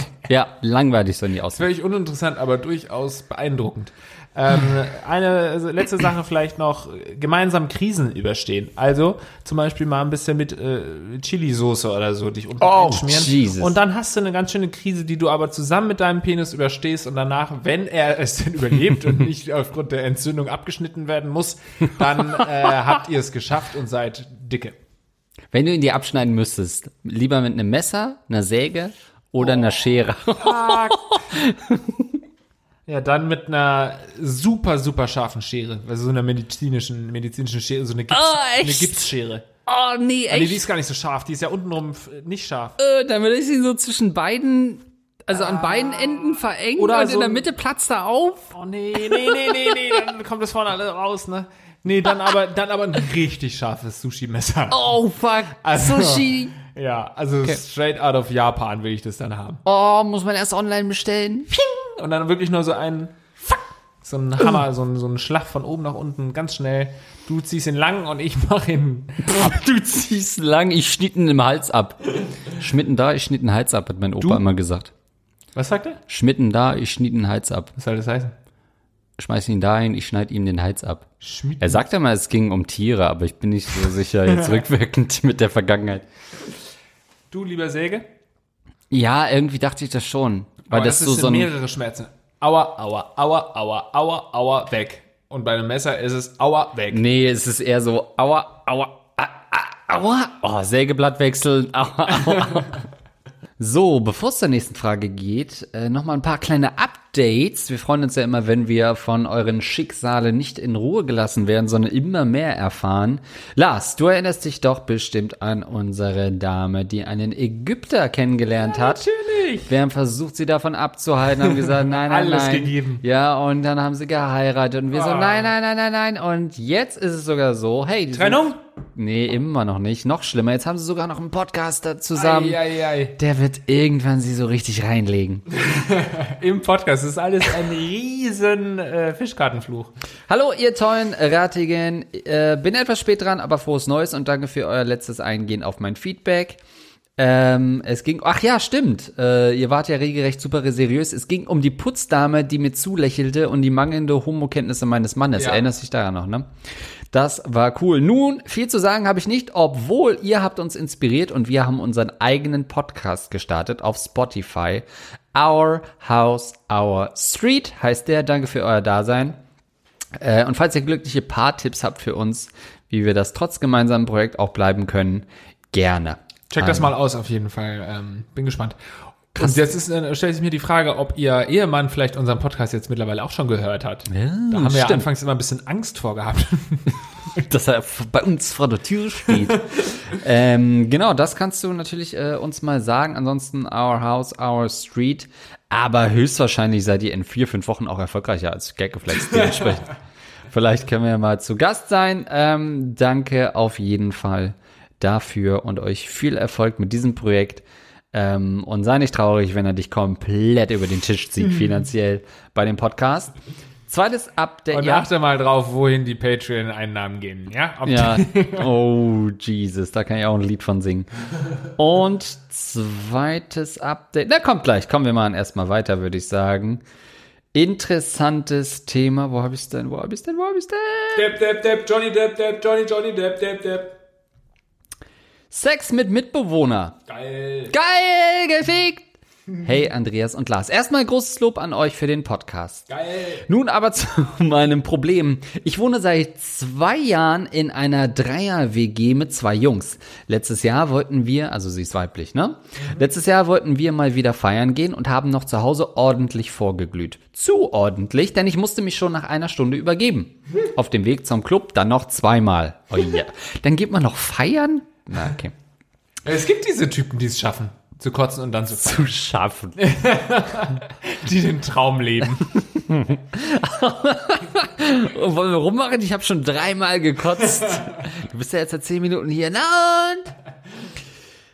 Speaker 1: interessant. Ja, langweilig sollen die aussehen.
Speaker 2: Völlig uninteressant, aber durchaus beeindruckend. Ähm, eine letzte Sache vielleicht noch, gemeinsam Krisen überstehen. Also zum Beispiel mal ein bisschen mit äh, Chili-Soße oder so dich unten
Speaker 1: Oh,
Speaker 2: einschmieren.
Speaker 1: Jesus.
Speaker 2: Und dann hast du eine ganz schöne Krise, die du aber zusammen mit deinem Penis überstehst und danach, wenn er es denn (laughs) überlebt und nicht aufgrund der Entzündung abgeschnitten werden muss, dann äh, habt ihr es geschafft und seid dicke.
Speaker 1: Wenn du ihn dir abschneiden müsstest, lieber mit einem Messer, einer Säge oder einer Schere. (laughs)
Speaker 2: Ja, dann mit einer super, super scharfen Schere. Also so einer medizinischen, medizinischen Schere, so eine, Gips,
Speaker 1: Ah, echt?
Speaker 2: eine Gipsschere.
Speaker 1: Oh, nee,
Speaker 2: Nee, die ist gar nicht so scharf, die ist ja untenrum nicht scharf.
Speaker 1: Äh, dann würde ich sie so zwischen beiden, also an beiden Enden verengen
Speaker 2: Oder
Speaker 1: und
Speaker 2: so
Speaker 1: in der Mitte platzt er auf.
Speaker 2: Oh nee, nee, nee, nee, nee, dann kommt das vorne alle raus, ne? Nee, dann (laughs) aber, dann aber ein richtig scharfes Sushi-Messer.
Speaker 1: Oh, fuck.
Speaker 2: Also-
Speaker 1: Sushi.
Speaker 2: Ja, also straight out of Japan will ich das dann haben.
Speaker 1: Oh, muss man erst online bestellen.
Speaker 2: Und dann wirklich nur so ein, so ein Hammer, so ein, so ein Schlag von oben nach unten, ganz schnell. Du ziehst ihn lang und ich mach ihn (laughs)
Speaker 1: Du ziehst lang, ich schnitt ihn im Hals ab. Schmitten da, ich schnitt den Hals ab, hat mein Opa
Speaker 2: Du?
Speaker 1: immer gesagt.
Speaker 2: Was sagt er?
Speaker 1: Schmitten da, ich schnitt den Hals ab.
Speaker 2: Was soll das heißen?
Speaker 1: schmeiß ihn dahin, ich schneide ihm den Hals ab.
Speaker 2: Schmied
Speaker 1: Er sagte mal, es ging um Tiere, aber ich bin nicht so sicher, jetzt (laughs) rückwirkend mit der Vergangenheit.
Speaker 2: Du, lieber Säge?
Speaker 1: Ja, irgendwie dachte ich das schon. Weil
Speaker 2: Aber
Speaker 1: das,
Speaker 2: das,
Speaker 1: so,
Speaker 2: ist
Speaker 1: so ein,
Speaker 2: mehrere Schmerzen. Aua, aua, aua, aua, aua, aua, weg. Und bei einem Messer ist es aua, weg.
Speaker 1: Nee, es ist eher so, aua, aua, ah, aua. Oh, Sägeblatt wechseln, (laughs) aua, aua, aua. So, bevor es zur nächsten Frage geht, äh, nochmal ein paar kleine Updates. Wir freuen uns ja immer, wenn wir von euren Schicksale nicht in Ruhe gelassen werden, sondern immer mehr erfahren. Lars, du erinnerst dich doch bestimmt an unsere Dame, die einen Ägypter kennengelernt hat.
Speaker 2: Natürlich.
Speaker 1: Wir haben versucht, sie davon abzuhalten, haben gesagt, (laughs) nein, nein,
Speaker 2: Alles
Speaker 1: nein.
Speaker 2: gegeben.
Speaker 1: Ja, und dann haben sie geheiratet und wir so,
Speaker 2: Ah.
Speaker 1: nein, nein, nein, nein, nein. Und jetzt ist es sogar so, hey,
Speaker 2: Trennung?
Speaker 1: Nee, immer noch nicht. Noch schlimmer. Jetzt haben sie sogar noch einen Podcaster zusammen.
Speaker 2: Ei, ei, ei.
Speaker 1: Der wird irgendwann sie so richtig reinlegen. (laughs)
Speaker 2: Im Podcast. Das ist alles ein riesen äh, Fischkartenfluch.
Speaker 1: Hallo, ihr tollen Ratigen. Äh, bin etwas spät dran, aber frohes Neues und danke für euer letztes Eingehen auf mein Feedback. Ähm, es ging, ach ja, stimmt. Äh, ihr wart ja regelrecht super seriös. Es ging um die Putzdame, die mir zulächelte und die mangelnde Homokenntnisse meines Mannes.
Speaker 2: Ja.
Speaker 1: Erinnerst dich daran noch, ne? Das war cool. Nun, viel zu sagen habe ich nicht, obwohl ihr habt uns inspiriert und wir haben unseren eigenen Podcast gestartet auf Spotify. Our House, Our Street heißt der. Danke für euer Dasein. Äh, und falls ihr glückliche Paar-Tipps habt für uns, wie wir das trotz gemeinsamen Projekt auch bleiben können, gerne.
Speaker 2: Check das
Speaker 1: Also,
Speaker 2: mal aus auf jeden Fall. Ähm, bin gespannt. Und jetzt ist, äh, stellt sich mir die Frage, ob ihr Ehemann vielleicht unseren Podcast jetzt mittlerweile auch schon gehört hat.
Speaker 1: Ja,
Speaker 2: da haben wir ja anfangs immer ein bisschen Angst vor gehabt. (laughs)
Speaker 1: Dass er bei uns vor der Tür steht. (laughs) ähm, genau, das kannst du natürlich äh, uns mal sagen. Ansonsten Our House, Our Street. Aber höchstwahrscheinlich seid ihr in vier, fünf Wochen auch erfolgreicher als Gaggeflex dementsprechend. (laughs) Vielleicht können wir mal zu Gast sein. Ähm, danke auf jeden Fall dafür und euch viel Erfolg mit diesem Projekt. Ähm, und sei nicht traurig, wenn er dich komplett über den Tisch zieht, finanziell bei dem Podcast. Zweites Update.
Speaker 2: Und achte mal drauf, wohin die Patreon-Einnahmen gehen. Ja, Ob-
Speaker 1: Ja. (laughs) Oh, Jesus, da kann ich auch ein Lied von singen. Und zweites Update. Na, kommt gleich. Kommen wir mal erstmal weiter, würde ich sagen. Interessantes Thema. Wo habe ich denn? Wo habe ich denn? Wo habe ich denn?
Speaker 2: Depp, Depp, Depp, Johnny Depp, Depp, Johnny, Johnny Depp, Depp, Depp.
Speaker 1: Sex mit Mitbewohner.
Speaker 2: Geil.
Speaker 1: Geil, gefickt. Hey, Andreas und Lars. Erstmal großes Lob an euch für den Podcast.
Speaker 2: Geil.
Speaker 1: Nun aber (laughs) zu meinem Problem. Ich wohne seit zwei Jahren in einer Dreier-WG mit zwei Jungs. Letztes Jahr wollten wir, also sie ist weiblich, ne? Letztes Jahr wollten wir mal wieder feiern gehen und haben noch zu Hause ordentlich vorgeglüht. Zu ordentlich, denn ich musste mich schon nach einer Stunde übergeben. (laughs) Auf dem Weg zum Club dann noch zweimal. Oh ja. (laughs) Dann geht man noch feiern? Na, okay. (laughs)
Speaker 2: Es gibt diese Typen, die es schaffen, zu kotzen und dann zu
Speaker 1: Zu schaffen. (laughs)
Speaker 2: die den Traum leben.
Speaker 1: Und (laughs) wollen wir rummachen? Ich habe schon dreimal gekotzt. Du bist ja jetzt seit zehn Minuten hier. Na und?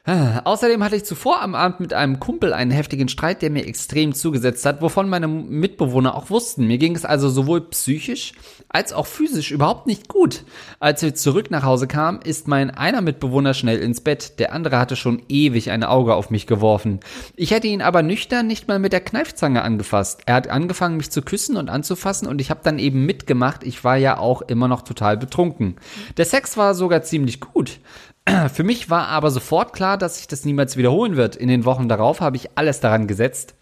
Speaker 1: Ah, Außerdem hatte ich zuvor am Abend mit einem Kumpel einen heftigen Streit, der mir extrem zugesetzt hat, wovon meine Mitbewohner auch wussten. Mir ging es also sowohl psychisch als auch physisch überhaupt nicht gut. Als wir zurück nach Hause kamen, ist mein einer Mitbewohner schnell ins Bett, der andere hatte schon ewig ein Auge auf mich geworfen. Ich hätte ihn aber nüchtern nicht mal mit der Kneifzange angefasst. Er hat angefangen, mich zu küssen und anzufassen und ich habe dann eben mitgemacht. Ich war ja auch immer noch total betrunken. Der Sex war sogar ziemlich gut. (clears throat) Für mich war aber sofort klar, dass sich das niemals wiederholen wird. In den Wochen darauf habe ich alles daran gesetzt,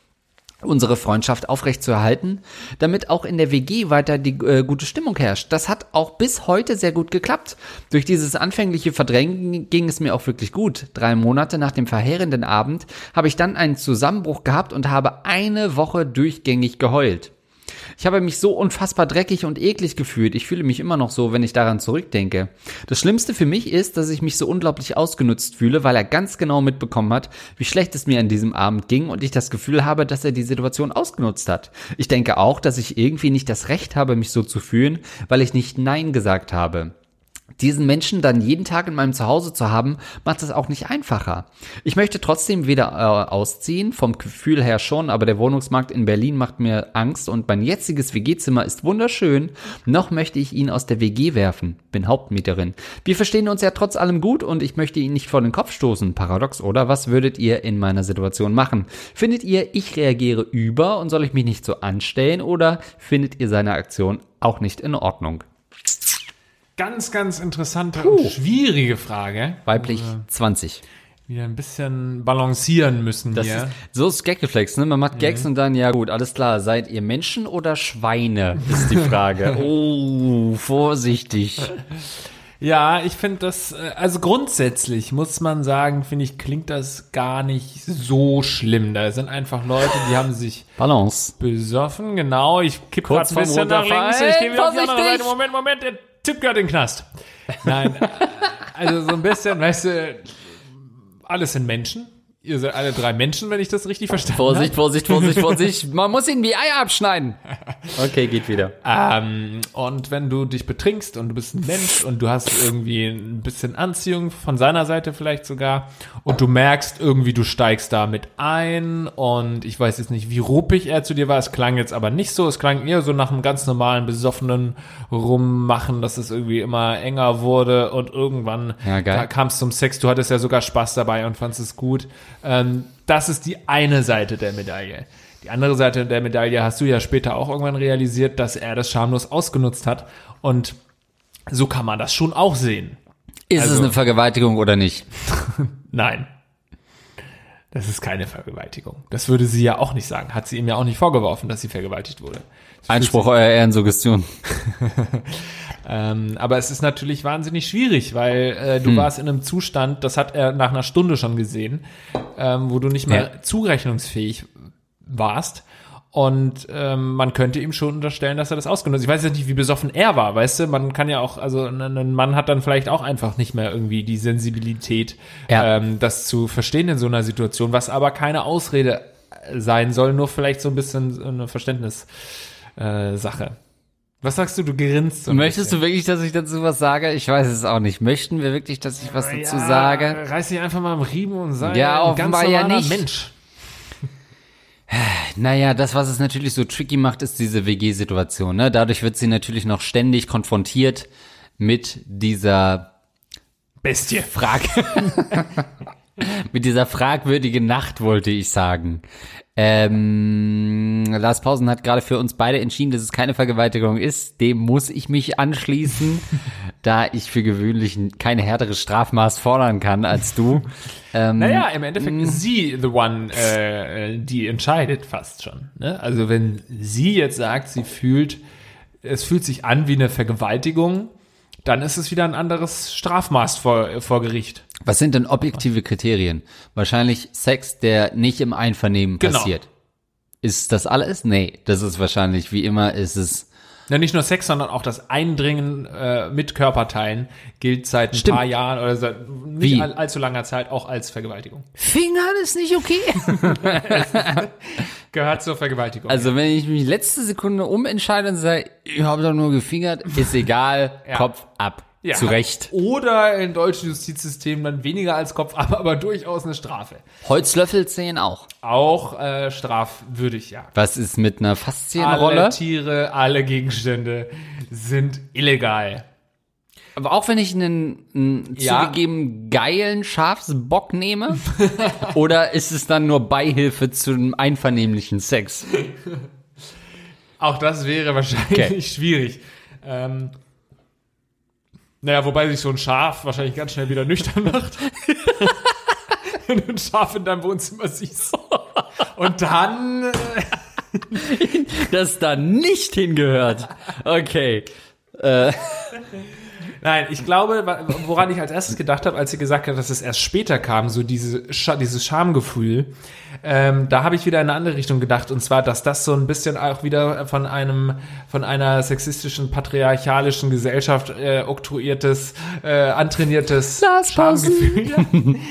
Speaker 1: unsere Freundschaft aufrechtzuerhalten, damit auch in der WG weiter die äh, gute Stimmung herrscht. Das hat auch bis heute sehr gut geklappt. Durch dieses anfängliche Verdrängen ging es mir auch wirklich gut. Drei Monate nach dem verheerenden Abend habe ich dann einen Zusammenbruch gehabt und habe eine Woche durchgängig geheult. Ich habe mich so unfassbar dreckig und eklig gefühlt. Ich fühle mich immer noch so, wenn ich daran zurückdenke. Das Schlimmste für mich ist, dass ich mich so unglaublich ausgenutzt fühle, weil er ganz genau mitbekommen hat, wie schlecht es mir an diesem Abend ging und ich das Gefühl habe, dass er die Situation ausgenutzt hat. Ich denke auch, dass ich irgendwie nicht das Recht habe, mich so zu fühlen, weil ich nicht Nein gesagt habe. Diesen Menschen dann jeden Tag in meinem Zuhause zu haben, macht es auch nicht einfacher. Ich möchte trotzdem wieder äh, ausziehen, vom Gefühl her schon, aber der Wohnungsmarkt in Berlin macht mir Angst und mein jetziges WG-Zimmer ist wunderschön. Noch möchte ich ihn aus der WG werfen. Bin Hauptmieterin. Wir verstehen uns ja trotz allem gut und ich möchte ihn nicht vor den Kopf stoßen. Paradox, oder? Was würdet ihr in meiner Situation machen? Findet ihr, ich reagiere über und soll ich mich nicht so anstellen oder findet ihr seine Aktion auch nicht in Ordnung?
Speaker 2: Ganz, ganz interessante und schwierige Frage.
Speaker 1: Weiblich 20.
Speaker 2: Wieder ein bisschen balancieren müssen
Speaker 1: Das
Speaker 2: hier.
Speaker 1: ist, so ist Gagreflex, ne? Man macht Gags und dann, ja gut, alles klar. Seid ihr Menschen oder Schweine? Ist die Frage. (laughs) oh, vorsichtig.
Speaker 2: Ja, ich finde das, äh, also grundsätzlich muss man sagen, finde ich, klingt das gar nicht so schlimm. Da sind einfach Leute, die haben sich
Speaker 1: Balance.
Speaker 2: besoffen. Genau, ich kipp
Speaker 1: Kurz
Speaker 2: grad ein bisschen nach links. Ich gehe wieder auf die andere. Seite. Moment, Moment, Typ gehört in den Knast. Nein, äh, also so ein bisschen, weißt du, alles sind Menschen. Ihr seid alle drei Menschen, wenn ich das richtig verstanden
Speaker 1: Vorsicht, Vorsicht, Vorsicht, Vorsicht. (laughs) Man muss ihnen die Eier abschneiden. Okay, geht wieder.
Speaker 2: Ähm, und wenn du dich betrinkst und du bist ein Mensch und du hast irgendwie ein bisschen Anziehung von seiner Seite vielleicht sogar und du merkst irgendwie, du steigst da mit ein und ich weiß jetzt nicht, wie ruppig er zu dir war, es klang jetzt aber nicht so, es klang eher so nach einem ganz normalen besoffenen Rummachen, dass es irgendwie immer enger wurde und irgendwann
Speaker 1: Ja,
Speaker 2: kam es zum Sex, du hattest ja sogar Spaß dabei und fandest es gut. Ähm, das ist die eine Seite der Medaille. Die andere Seite der Medaille hast du ja später auch irgendwann realisiert, dass er das schamlos ausgenutzt hat. Und so kann man das schon auch sehen.
Speaker 1: Ist es
Speaker 2: Also-
Speaker 1: eine Vergewaltigung oder nicht? (laughs)
Speaker 2: Nein. Das ist keine Vergewaltigung. Das würde sie ja auch nicht sagen. Hat sie ihm ja auch nicht vorgeworfen, dass sie vergewaltigt wurde.
Speaker 1: Einspruch eurer Ehrensuggestion. (laughs)
Speaker 2: Ähm, aber es ist natürlich wahnsinnig schwierig, weil äh, du warst in einem Zustand, das hat er nach einer Stunde schon gesehen, ähm, wo du nicht mehr
Speaker 1: Ja.
Speaker 2: zurechnungsfähig warst. Und ähm, man könnte ihm schon unterstellen, dass er das ausgenutzt. Ich weiß jetzt nicht, wie besoffen er war, weißt du? Man kann ja auch, also ein, Mann hat dann vielleicht auch einfach nicht mehr irgendwie die Sensibilität,
Speaker 1: Ja.
Speaker 2: ähm, das zu verstehen in so einer Situation, was aber keine Ausrede sein soll, nur vielleicht so ein bisschen eine Verständnissache. Äh, Sache. Was sagst du? Du grinst so
Speaker 1: Möchtest
Speaker 2: bisschen.
Speaker 1: du wirklich, dass ich dazu was sage? Ich weiß es auch nicht. Möchten wir wirklich, dass ich was dazu
Speaker 2: Ja,
Speaker 1: sage?
Speaker 2: Reiß dich einfach mal am Riemen und sei
Speaker 1: Ja,
Speaker 2: ein ganz
Speaker 1: offenbar ja
Speaker 2: normaler
Speaker 1: nicht.
Speaker 2: Mensch. (sighs)
Speaker 1: Naja, das, was es natürlich so tricky macht, ist diese WG-Situation. Ne? Dadurch wird sie natürlich noch ständig konfrontiert mit dieser
Speaker 2: Bestie.
Speaker 1: Frage. (laughs) (laughs) mit dieser fragwürdigen Nacht, wollte ich sagen. Ähm, Lars Pausen hat gerade für uns beide entschieden, dass es keine Vergewaltigung ist. Dem muss ich mich anschließen, (laughs) da ich für gewöhnlich keine härtere Strafmaß fordern kann als du. Ähm,
Speaker 2: Naja, im Endeffekt ist sie the one, äh, die entscheidet fast schon. Ne? Also wenn sie jetzt sagt, sie fühlt, es fühlt sich an wie eine Vergewaltigung, dann ist es wieder ein anderes Strafmaß vor, vor Gericht.
Speaker 1: Was sind denn objektive Kriterien? Wahrscheinlich Sex, der nicht im Einvernehmen
Speaker 2: Genau.
Speaker 1: passiert. Ist das alles? Nee, das ist wahrscheinlich, wie immer, ist es.
Speaker 2: Ja, nicht nur Sex, sondern auch das Eindringen äh, mit Körperteilen gilt seit ein
Speaker 1: Stimmt.
Speaker 2: paar Jahren oder seit nicht
Speaker 1: Wie?
Speaker 2: all, allzu langer Zeit auch als Vergewaltigung.
Speaker 1: Fingern ist nicht okay. (laughs)
Speaker 2: Gehört zur Vergewaltigung.
Speaker 1: Also wenn ich mich letzte Sekunde umentscheide und sage, ich habe doch nur gefingert, ist egal,
Speaker 2: Ja.
Speaker 1: Kopf ab.
Speaker 2: Ja.
Speaker 1: Zu Recht.
Speaker 2: Oder im deutschen Justizsystem dann weniger als Kopf, (laughs) aber, aber durchaus eine Strafe.
Speaker 1: Holzlöffel zählen auch.
Speaker 2: Auch äh, strafwürdig, ja.
Speaker 1: Was ist mit einer
Speaker 2: Alle
Speaker 1: Faszienrolle?
Speaker 2: Tiere, alle Gegenstände sind illegal.
Speaker 1: Aber auch wenn ich einen, einen
Speaker 2: Ja.
Speaker 1: zugegeben geilen Schafsbock nehme? (laughs) oder ist es dann nur Beihilfe zum einvernehmlichen Sex? (laughs)
Speaker 2: Auch das wäre wahrscheinlich
Speaker 1: Okay.
Speaker 2: schwierig. Ähm, naja, wobei sich so ein Schaf wahrscheinlich ganz schnell wieder nüchtern macht. (laughs) Wenn du ein Schaf in deinem Wohnzimmer siehst. Und dann äh, (laughs)
Speaker 1: Das da nicht hingehört. Okay. (laughs)
Speaker 2: Nein, ich glaube, woran ich als erstes gedacht habe, als sie gesagt hat, dass es erst später kam, so diese, Scha dieses Schamgefühl, ähm, da habe ich wieder in eine andere Richtung gedacht, und zwar, dass das so ein bisschen auch wieder von einem, von einer sexistischen, patriarchalischen Gesellschaft äh, oktroyiertes, äh, antrainiertes. Schamgefühl, ja,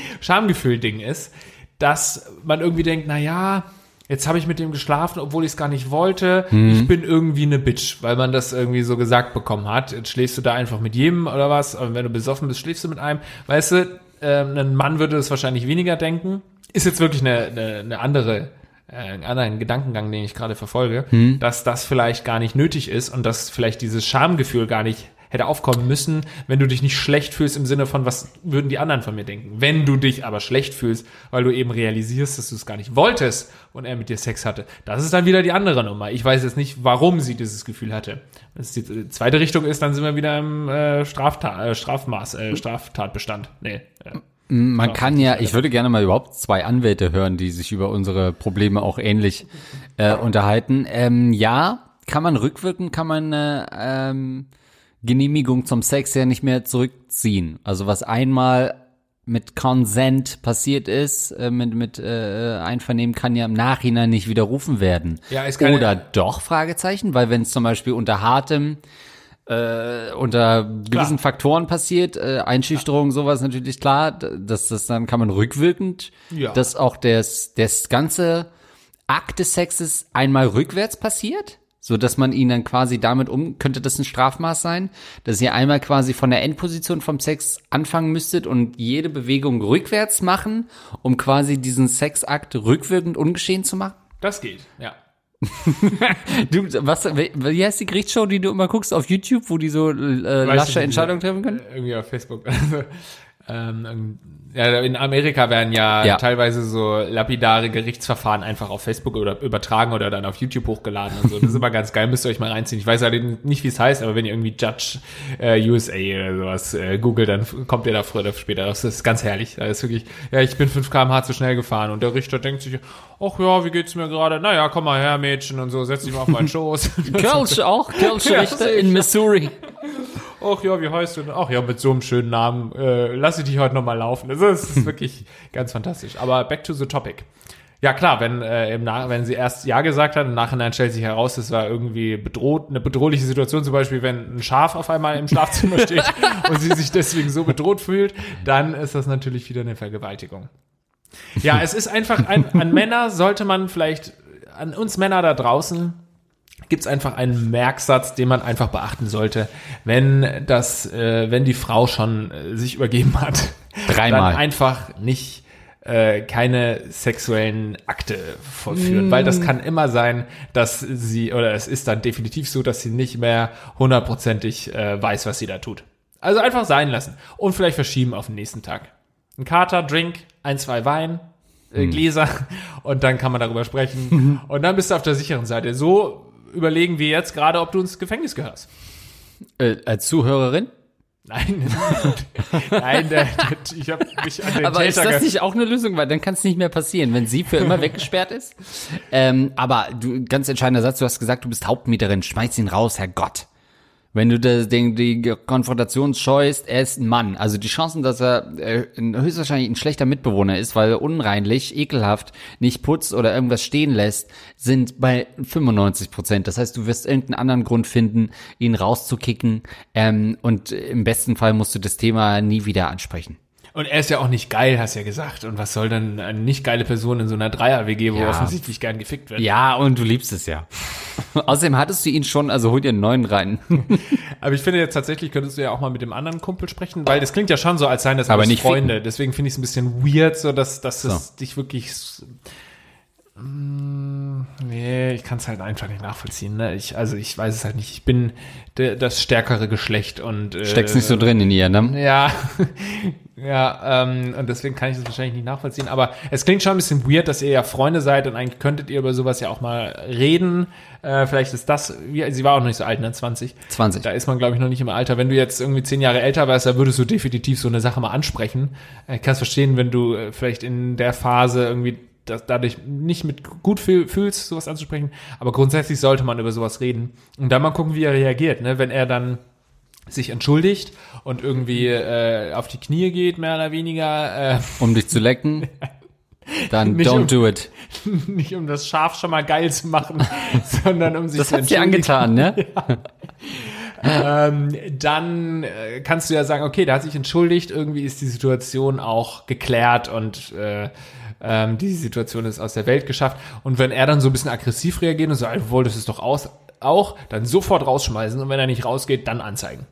Speaker 2: (laughs) Schamgefühl-Ding ist, dass man irgendwie denkt, na ja, jetzt habe ich mit dem geschlafen, obwohl ich es gar nicht wollte. Ich bin irgendwie eine Bitch, weil man das irgendwie so gesagt bekommen hat. Jetzt schläfst du da einfach mit jedem oder was. Und wenn du besoffen bist, schläfst du mit einem. Weißt du, ähm, ein Mann würde das wahrscheinlich weniger denken. Ist jetzt wirklich eine, eine, eine andere äh, einen anderen Gedankengang, den ich gerade verfolge, dass das vielleicht gar nicht nötig ist und dass vielleicht dieses Schamgefühl gar nicht hätte aufkommen müssen, wenn du dich nicht schlecht fühlst im Sinne von, was würden die anderen von mir denken. Wenn du dich aber schlecht fühlst, weil du eben realisierst, dass du es gar nicht wolltest und er mit dir Sex hatte, das ist dann wieder die andere Nummer. Ich weiß jetzt nicht, warum sie dieses Gefühl hatte. Wenn es die zweite Richtung ist, dann sind wir wieder im äh, Straftat, äh, Strafmaß, äh, Straftatbestand. Nee. Äh.
Speaker 1: Man kann ja, ich würde gerne mal überhaupt zwei Anwälte hören, die sich über unsere Probleme auch ähnlich äh, unterhalten. Ähm, ja, kann man rückwirken, kann man eine ähm, Genehmigung zum Sex ja nicht mehr zurückziehen. Also was einmal mit Consent passiert ist, äh, mit, mit äh, Einvernehmen, kann ja im Nachhinein nicht widerrufen werden.
Speaker 2: Ja, es kann-
Speaker 1: Oder doch, Fragezeichen, weil wenn es zum Beispiel unter hartem äh, unter gewissen Faktoren passiert, äh, Einschüchterung, sowas natürlich klar, dass das dann kann man rückwirkend,
Speaker 2: Ja.
Speaker 1: dass auch das, das ganze Akt des Sexes einmal rückwärts passiert, so dass man ihn dann quasi damit um, könnte das ein Strafmaß sein, dass ihr einmal quasi von der Endposition vom Sex anfangen müsstet und jede Bewegung rückwärts machen, um quasi diesen Sexakt rückwirkend ungeschehen zu machen?
Speaker 2: Das geht, ja. (laughs)
Speaker 1: Du, was, wie heißt die Gerichtsshow, die du immer guckst auf YouTube, wo die so äh, lasche Entscheidungen treffen können?
Speaker 2: irgendwie auf Facebook. (laughs) ähm, ja, in Amerika werden ja,
Speaker 1: Ja.
Speaker 2: teilweise so lapidare Gerichtsverfahren einfach auf Facebook oder übertragen oder dann auf YouTube hochgeladen und so. Das ist immer ganz geil, müsst ihr euch mal reinziehen. Ich weiß ja nicht, wie es heißt, aber wenn ihr irgendwie Judge äh, USA oder sowas äh, googelt, dann kommt ihr da früher oder später. Das ist ganz herrlich. Das ist wirklich, ja, ich bin 5 km/h zu schnell gefahren und der Richter denkt sich, ach ja, wie geht's mir gerade? Naja, komm mal her, Mädchen und so, setz dich mal auf meinen (laughs) Schoß.
Speaker 1: Kölsch auch, Kölsch Richter in Missouri.
Speaker 2: Ach ja, wie heißt du denn? Ach ja, mit so einem schönen Namen. Äh, lass ich dich heute nochmal laufen. Also, es ist (laughs) wirklich ganz fantastisch. Aber back to the topic. Ja klar, wenn äh, im Nach wenn sie erst ja gesagt hat, im Nachhinein stellt sich heraus, es war irgendwie bedroht, eine bedrohliche Situation, zum Beispiel wenn ein Schaf auf einmal im Schlafzimmer (laughs) steht und sie sich deswegen so bedroht fühlt, dann ist das natürlich wieder eine Vergewaltigung. Ja, es ist einfach ein, an Männer sollte man vielleicht an uns Männer da draußen gibt's einfach einen Merksatz, den man einfach beachten sollte, wenn das, äh, wenn die Frau schon äh, sich übergeben hat,
Speaker 1: Dreimal.
Speaker 2: dann einfach nicht äh, keine sexuellen Akte vollführen, weil das kann immer sein, dass sie oder es ist dann definitiv so, dass sie nicht mehr hundertprozentig äh, weiß, was sie da tut. Also einfach sein lassen und vielleicht verschieben auf den nächsten Tag. Ein Kater, Drink, ein, zwei Wein, äh, Gläser (laughs) und dann kann man darüber sprechen und dann bist du auf der sicheren Seite. So überlegen wir jetzt gerade, ob du ins Gefängnis gehörst.
Speaker 1: Äh, als Zuhörerin?
Speaker 2: Nein, (laughs) nein, der, der, ich habe mich an den
Speaker 1: Aber ist
Speaker 2: Täter
Speaker 1: das
Speaker 2: ge-
Speaker 1: nicht auch eine Lösung? Weil dann kann es nicht mehr passieren, wenn sie für immer weggesperrt ist. Ähm, aber du, ganz entscheidender Satz, du hast gesagt, du bist Hauptmieterin, schmeiß ihn raus, Herr Gott. Wenn du das, den, die Konfrontation scheust, er ist ein Mann. Also die Chancen, dass er äh, ein- höchstwahrscheinlich ein schlechter Mitbewohner ist, weil er unreinlich, ekelhaft, nicht putzt oder irgendwas stehen lässt, sind bei 95 Prozent. Das heißt, du wirst irgendeinen anderen Grund finden, ihn rauszukicken. Ähm, und im besten Fall musst du das Thema nie wieder ansprechen.
Speaker 2: Und er ist ja auch nicht geil, hast ja gesagt. Und was soll denn eine nicht geile Person in so einer Dreier-WG, wo
Speaker 1: Ja.
Speaker 2: offensichtlich gern gefickt wird?
Speaker 1: Ja, und du liebst es ja. (laughs) Außerdem hattest du ihn schon, also hol dir einen neuen rein. (laughs)
Speaker 2: Aber ich finde jetzt tatsächlich, könntest du ja auch mal mit dem anderen Kumpel sprechen, weil das klingt ja schon so, als seien das
Speaker 1: Aber nicht
Speaker 2: Freunde. Deswegen finde ich es ein bisschen weird, so dass, dass es dich wirklich. Mm, Nee, ich kann es halt einfach nicht nachvollziehen. Ne? Ich, also ich weiß es halt nicht. Ich bin de, das stärkere Geschlecht und äh,
Speaker 1: Steckst nicht so drin in ihr, ne?
Speaker 2: Ja, (laughs) ja, ähm, und deswegen kann ich das wahrscheinlich nicht nachvollziehen. Aber es klingt schon ein bisschen weird, dass ihr ja Freunde seid und eigentlich könntet ihr über sowas ja auch mal reden. Äh, vielleicht ist das, sie war auch noch nicht so alt, ne, 20.
Speaker 1: 20.
Speaker 2: Da ist man, glaube ich, noch nicht im Alter. Wenn du jetzt irgendwie zehn Jahre älter wärst, da würdest du definitiv so eine Sache mal ansprechen. Ich kann es verstehen, wenn du äh, vielleicht in der Phase irgendwie das, dadurch nicht mit gut fühl, fühlst, sowas anzusprechen. Aber grundsätzlich sollte man über sowas reden. Und dann mal gucken, wie er reagiert. Ne? Wenn er dann sich entschuldigt und irgendwie äh, auf die Knie geht, mehr oder weniger, äh,
Speaker 1: Um dich zu lecken, (laughs) dann
Speaker 2: Nicht
Speaker 1: don't
Speaker 2: um-
Speaker 1: do it. (laughs)
Speaker 2: nicht um das Schaf schon mal geil zu machen, (laughs) sondern um sich
Speaker 1: Das
Speaker 2: zu
Speaker 1: hat sie angetan, ne?
Speaker 2: ähm, dann äh, kannst du ja sagen, okay, der hat sich entschuldigt, irgendwie ist die Situation auch geklärt und äh, ähm, die Situation ist aus der Welt geschafft. Und wenn er dann so ein bisschen aggressiv reagiert und so, du wolltest es doch aus, auch, dann sofort rausschmeißen und wenn er nicht rausgeht, dann anzeigen.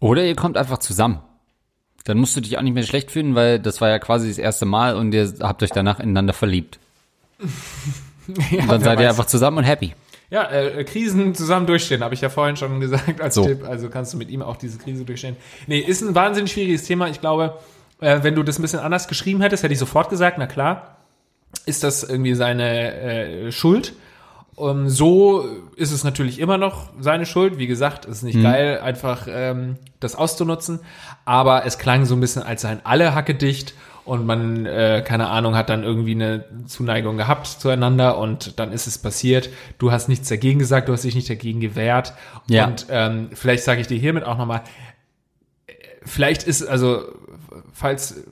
Speaker 1: Oder ihr kommt einfach zusammen. Dann musst du dich auch nicht mehr schlecht fühlen, weil das war ja quasi das erste Mal und ihr habt euch danach ineinander verliebt. (laughs)
Speaker 2: Ja,
Speaker 1: Und dann seid ihr
Speaker 2: weiß.
Speaker 1: einfach zusammen und happy.
Speaker 2: Ja, äh, Krisen zusammen durchstehen, habe ich ja vorhin schon gesagt als
Speaker 1: So.
Speaker 2: Tipp. Also kannst du mit ihm auch diese Krise durchstehen. Nee, ist ein wahnsinnig schwieriges Thema. Ich glaube, äh, wenn du das ein bisschen anders geschrieben hättest, hätte ich sofort gesagt, na klar, ist das irgendwie seine äh, Schuld. Um, so ist es natürlich immer noch seine Schuld. Wie gesagt, es ist nicht geil, einfach ähm, das auszunutzen. Aber es klang so ein bisschen, als seien alle Hacke dicht und man, äh, keine Ahnung, hat dann irgendwie eine Zuneigung gehabt zueinander und dann ist es passiert. Du hast nichts dagegen gesagt, du hast dich nicht dagegen gewehrt.
Speaker 1: Ja.
Speaker 2: Und ähm, vielleicht sage ich dir hiermit auch nochmal, äh, vielleicht ist, also, falls,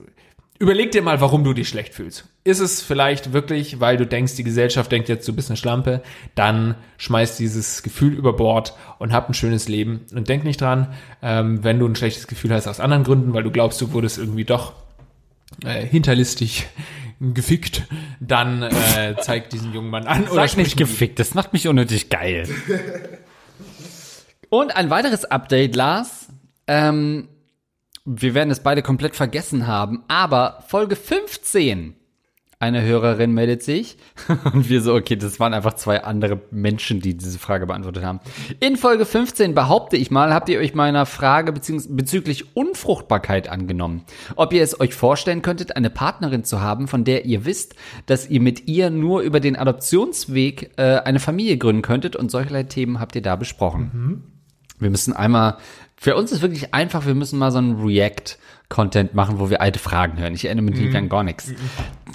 Speaker 2: überleg dir mal, warum du dich schlecht fühlst. Ist es vielleicht wirklich, weil du denkst, die Gesellschaft denkt jetzt, du bist eine Schlampe, dann schmeiß dieses Gefühl über Bord und hab ein schönes Leben. Und denk nicht dran, ähm, wenn du ein schlechtes Gefühl hast aus anderen Gründen, weil du glaubst, du wurdest irgendwie doch äh, hinterlistig (laughs) gefickt, dann äh, zeig diesen jungen Mann an.
Speaker 1: Sag
Speaker 2: sprich
Speaker 1: nicht gefickt, das macht mich unnötig geil. (laughs) Und ein weiteres Update, Lars. Ähm, wir werden es beide komplett vergessen haben, aber Folge 15. Eine Hörerin meldet sich (laughs) und wir so, okay, das waren einfach zwei andere Menschen, die diese Frage beantwortet haben. In Folge 15 behaupte ich mal, habt ihr euch meiner Frage bezüglich Unfruchtbarkeit angenommen. Ob ihr es euch vorstellen könntet, eine Partnerin zu haben, von der ihr wisst, dass ihr mit ihr nur über den Adoptionsweg äh, eine Familie gründen könntet und solcherlei Themen habt ihr da besprochen. Wir müssen einmal, für uns ist wirklich einfach, wir müssen mal so einen React-Content machen, wo wir alte Fragen hören. Ich erinnere mich an gar nichts.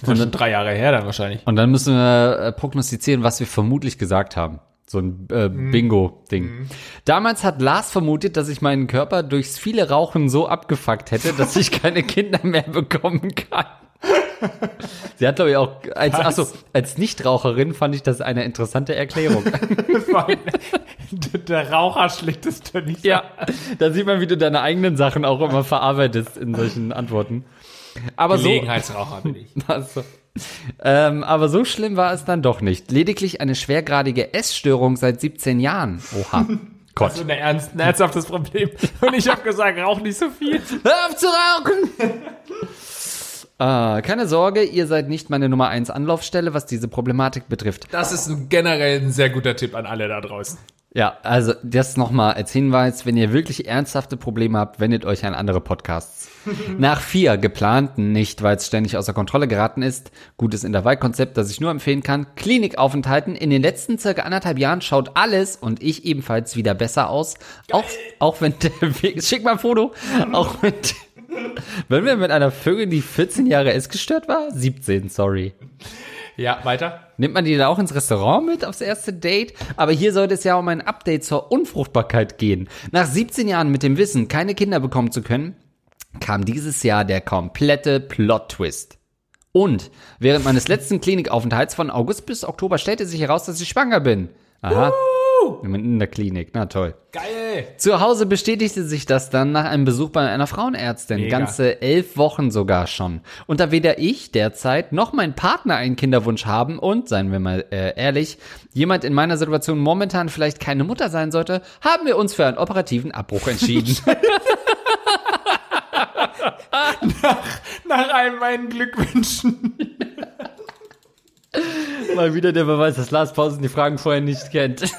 Speaker 2: Das ist schon drei Jahre her dann wahrscheinlich.
Speaker 1: Und dann müssen wir äh, prognostizieren, was wir vermutlich gesagt haben. So ein äh, Bingo-Ding. Damals hat Lars vermutet, dass ich meinen Körper durchs viele Rauchen so abgefuckt hätte, dass ich keine Kinder mehr bekommen kann. (laughs) Sie hat, glaube ich, auch als,
Speaker 2: Was?
Speaker 1: achso, als Nichtraucherin fand ich das eine interessante Erklärung. (laughs)
Speaker 2: Der Raucher schlägt es doch nicht.
Speaker 1: Ja, da sieht man, wie du deine eigenen Sachen auch immer verarbeitest in solchen Antworten. Aber so,
Speaker 2: Gelegenheitsraucher bin ich. (laughs)
Speaker 1: also, ähm, aber so schlimm war es dann doch nicht. Lediglich eine schwergradige Essstörung seit 17 Jahren. Oha. Gott.
Speaker 2: So ein, ernst, ein ernsthaftes Problem. Und ich habe gesagt, rauch nicht so viel.
Speaker 1: Hör auf zu rauchen! Ah, keine Sorge, ihr seid nicht meine Nummer 1 Anlaufstelle, was diese Problematik betrifft.
Speaker 2: Das ist ein generell ein sehr guter Tipp an alle da draußen.
Speaker 1: Ja, also das nochmal als Hinweis, wenn ihr wirklich ernsthafte Probleme habt, wendet euch an andere Podcasts. (laughs) Nach vier geplanten, nicht weil es ständig außer Kontrolle geraten ist, gutes Intervallkonzept, das ich nur empfehlen kann, Klinikaufenthalten in den letzten circa anderthalb Jahren schaut alles und ich ebenfalls wieder besser aus. Auch, auch wenn der Weg, schick mal ein Foto, (laughs) auch wenn, wenn wir mit einer Vögel, die 14 Jahre essgestört war, 17, sorry.
Speaker 2: Ja, weiter.
Speaker 1: Nimmt man die da auch ins Restaurant mit aufs erste Date? Aber hier sollte es ja um ein Update zur Unfruchtbarkeit gehen. Nach 17 Jahren mit dem Wissen, keine Kinder bekommen zu können, kam dieses Jahr der komplette Plot-Twist. Und während meines letzten Klinikaufenthalts von August bis Oktober stellte sich heraus, dass ich schwanger bin. Aha. In der Klinik, na toll.
Speaker 2: Geil.
Speaker 1: Zu Hause bestätigte sich das dann nach einem Besuch bei einer Frauenärztin.
Speaker 2: Mega.
Speaker 1: Ganze elf Wochen sogar schon. Und da weder ich derzeit noch mein Partner einen Kinderwunsch haben und, seien wir mal äh, ehrlich, jemand in meiner Situation momentan vielleicht keine Mutter sein sollte, haben wir uns für einen operativen Abbruch entschieden. (laughs) (laughs)
Speaker 2: Nach all meinen Glückwünschen. (laughs)
Speaker 1: mal wieder der Beweis, dass Lars Pausen die Fragen vorher nicht kennt. (laughs)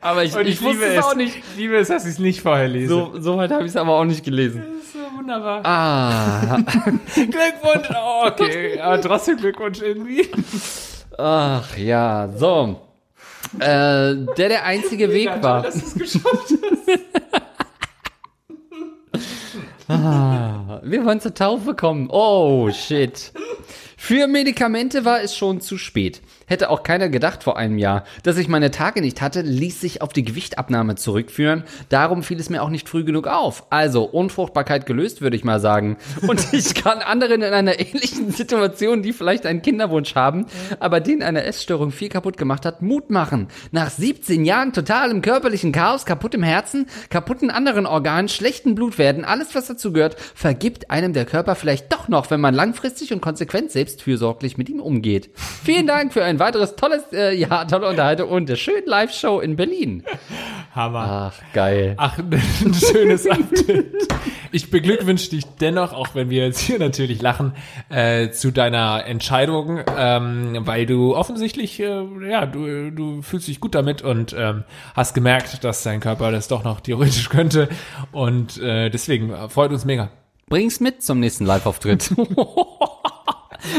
Speaker 1: Aber ich,
Speaker 2: Und
Speaker 1: ich, wusste es auch nicht.
Speaker 2: Ich liebe es, dass ich es nicht vorher lese.
Speaker 1: So, so weit habe ich es aber auch nicht gelesen.
Speaker 2: Das ist so wunderbar.
Speaker 1: Ah, (laughs)
Speaker 2: Glückwunsch. Oh, okay. Aber trotzdem Glückwunsch irgendwie.
Speaker 1: ach ja, so. Äh, der der einzige Weg
Speaker 2: Ja,
Speaker 1: war.
Speaker 2: dass es geschafft hast.
Speaker 1: Wir wollen zur Taufe kommen. Oh, shit. Für Medikamente war es schon zu spät. Hätte auch keiner gedacht vor einem Jahr. Dass ich meine Tage nicht hatte, ließ sich auf die Gewichtabnahme zurückführen. Darum fiel es mir auch nicht früh genug auf. Also, Unfruchtbarkeit gelöst, würde ich mal sagen. Und (laughs) ich kann anderen in einer ähnlichen Situation, die vielleicht einen Kinderwunsch haben, aber denen eine Essstörung viel kaputt gemacht hat, Mut machen. Nach 17 Jahren totalem körperlichen Chaos, kaputtem Herzen, kaputten anderen Organen, schlechten Blutwerten, alles was dazu gehört, vergibt einem der Körper vielleicht doch noch, wenn man langfristig und konsequent selbstfürsorglich mit ihm umgeht. Vielen Dank für ein weiteres tolles, äh, ja, tolle Unterhaltung und eine schöne Live-Show in Berlin.
Speaker 2: Hammer.
Speaker 1: Ach, geil.
Speaker 2: Ach, (laughs) ein schönes Update. Ich beglückwünsche dich dennoch, auch wenn wir jetzt hier natürlich lachen, äh, zu deiner Entscheidung, ähm, weil du offensichtlich, äh, ja, du, du fühlst dich gut damit und ähm, hast gemerkt, dass dein Körper das doch noch theoretisch könnte und äh, deswegen äh, freut uns mega.
Speaker 1: Bring's mit zum nächsten Live-Auftritt. (laughs)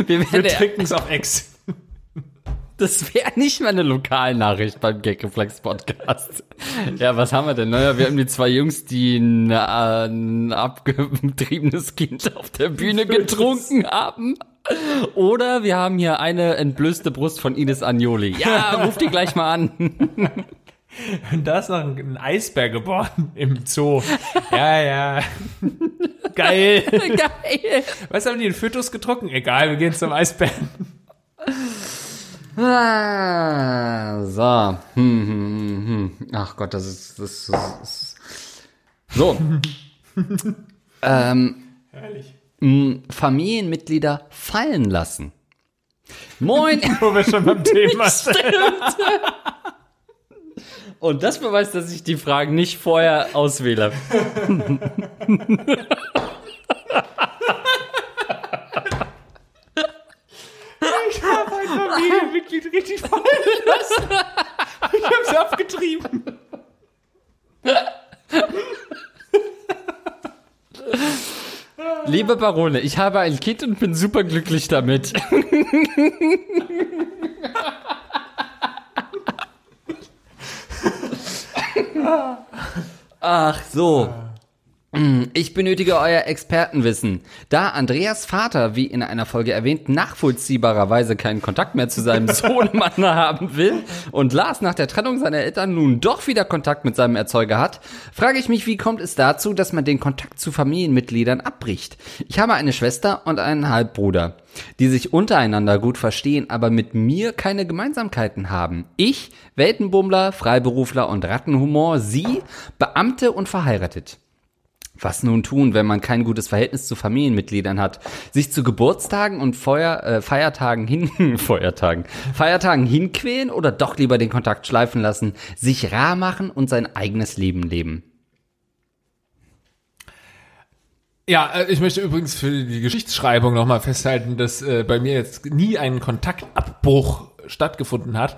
Speaker 1: wir
Speaker 2: Wir trinken es auf Ex.
Speaker 1: Das wäre nicht mal eine Lokalnachricht beim Gagreflex Podcast. Ja, was haben wir denn? Naja, wir haben die zwei Jungs, die ein, äh, ein abgetriebenes Kind auf der Bühne getrunken haben. Oder wir haben hier eine entblößte Brust von Ines Agnoli. Ja, ruf die gleich mal an.
Speaker 2: Und da ist noch ein, ein Eisbär geboren im Zoo. Ja, ja. Geil. (laughs)
Speaker 1: Geil.
Speaker 2: Was haben die in Fötus getrunken? Egal, wir gehen zum Eisbären.
Speaker 1: Ah, so. Hm, hm, hm, hm. Ach Gott, das ist, das ist, das ist so. (laughs) ähm,
Speaker 2: Herrlich.
Speaker 1: Familienmitglieder fallen lassen. Moin. (laughs)
Speaker 2: Wo wir schon beim Thema (laughs) sind.
Speaker 1: Und das beweist, dass ich die Fragen nicht vorher auswähle.
Speaker 2: Ich habe ein Familienmitglied richtig fallen lassen. Ich habe sie abgetrieben.
Speaker 1: Liebe Barone, ich habe ein Kind und bin superglücklich damit. Ach so. Hm, Ich benötige euer Expertenwissen. Da Andreas Vater, wie in einer Folge erwähnt, nachvollziehbarerweise keinen Kontakt mehr zu seinem (laughs) Sohnemann (laughs) haben will und Lars nach der Trennung seiner Eltern nun doch wieder Kontakt mit seinem Erzeuger hat, frage ich mich, wie kommt es dazu, dass man den Kontakt zu Familienmitgliedern abbricht? Ich habe eine Schwester und einen Halbbruder, die sich untereinander gut verstehen, aber mit mir keine Gemeinsamkeiten haben. Ich, Weltenbummler, Freiberufler und Rattenhumor, sie, Beamte und verheiratet. Was nun tun, wenn man kein gutes Verhältnis zu Familienmitgliedern hat? Sich zu Geburtstagen und Feuer, äh, Feiertagen hin, (laughs) Feiertagen, Feiertagen hinquälen oder doch lieber den Kontakt schleifen lassen, sich rar machen und sein eigenes Leben leben?
Speaker 2: Ja, äh, ich möchte übrigens für die Geschichtsschreibung nochmal festhalten, dass äh, bei mir jetzt nie ein Kontaktabbruch stattgefunden hat.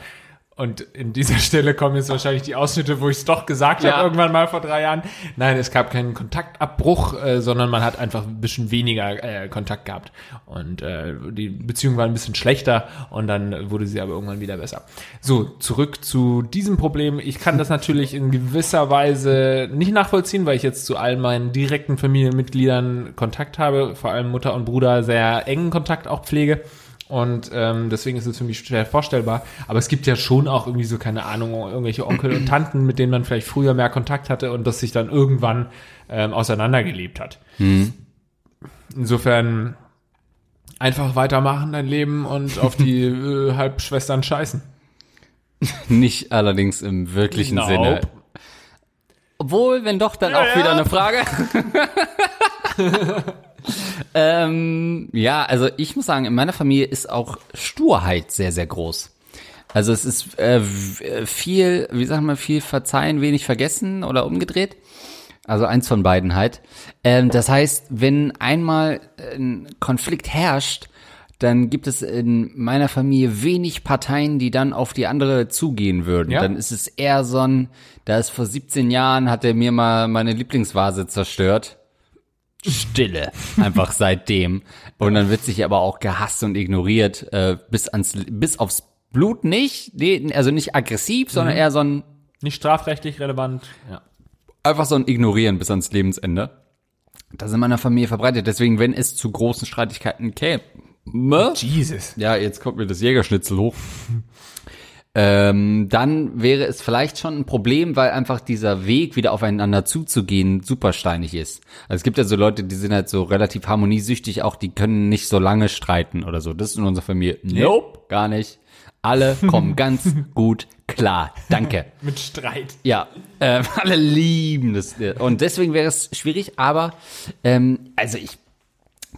Speaker 2: Und in dieser Stelle kommen jetzt wahrscheinlich die Ausschnitte, wo ich es doch gesagt
Speaker 1: Ja.
Speaker 2: habe, irgendwann mal vor drei Jahren. Nein, es gab keinen Kontaktabbruch, äh, sondern man hat einfach ein bisschen weniger äh, Kontakt gehabt. Und äh, die Beziehung war ein bisschen schlechter und dann wurde sie aber irgendwann wieder besser. So, zurück zu diesem Problem. Ich kann das natürlich in gewisser Weise nicht nachvollziehen, weil ich jetzt zu all meinen direkten Familienmitgliedern Kontakt habe, vor allem Mutter und Bruder sehr engen Kontakt auch pflege. Und ähm, deswegen ist es für mich schwer vorstellbar. Aber es gibt ja schon auch irgendwie so, keine Ahnung, irgendwelche Onkel und Tanten, mit denen man vielleicht früher mehr Kontakt hatte und das sich dann irgendwann ähm, auseinandergelebt hat. Insofern einfach weitermachen dein Leben und auf die (laughs) äh, Halbschwestern scheißen.
Speaker 1: Nicht allerdings im wirklichen
Speaker 2: Nope.
Speaker 1: Sinne. Obwohl, wenn doch, dann
Speaker 2: Ja,
Speaker 1: auch wieder
Speaker 2: ja.
Speaker 1: eine Frage. (laughs) (laughs) (laughs) ähm, ja, also ich muss sagen, in meiner Familie ist auch Sturheit sehr, sehr groß. Also es ist äh, äh, viel, wie sagt man, viel verzeihen, wenig vergessen oder umgedreht. Also eins von beiden halt. Ähm, das heißt, wenn einmal ein Konflikt herrscht, dann gibt es in meiner Familie wenig Parteien, die dann auf die andere zugehen würden.
Speaker 2: Ja.
Speaker 1: Dann ist es eher so ein, da ist vor 17 Jahren, hat er mir mal meine Lieblingsvase zerstört. Stille, einfach seitdem. Und dann wird sich aber auch gehasst und ignoriert, äh, bis ans, bis aufs Blut nicht, nee, also nicht aggressiv, sondern eher so ein,
Speaker 2: Nicht strafrechtlich relevant. Ja.
Speaker 1: einfach so ein Ignorieren bis ans Lebensende. Das ist in meiner Familie verbreitet. Deswegen, wenn es zu großen Streitigkeiten käme?
Speaker 2: Jesus.
Speaker 1: Ja, jetzt kommt mir das Jägerschnitzel hoch. Ähm, dann wäre es vielleicht schon ein Problem, weil einfach dieser Weg, wieder aufeinander zuzugehen, super steinig ist. Also es gibt ja so Leute, die sind halt so relativ harmoniesüchtig, auch die können nicht so lange streiten oder so. Das ist in unserer Familie. Nope, gar nicht. Alle kommen (laughs) ganz gut klar. Danke. (laughs)
Speaker 2: Mit Streit.
Speaker 1: Ja, ähm, (laughs) alle lieben das. Und deswegen wäre es schwierig, aber ähm, also ich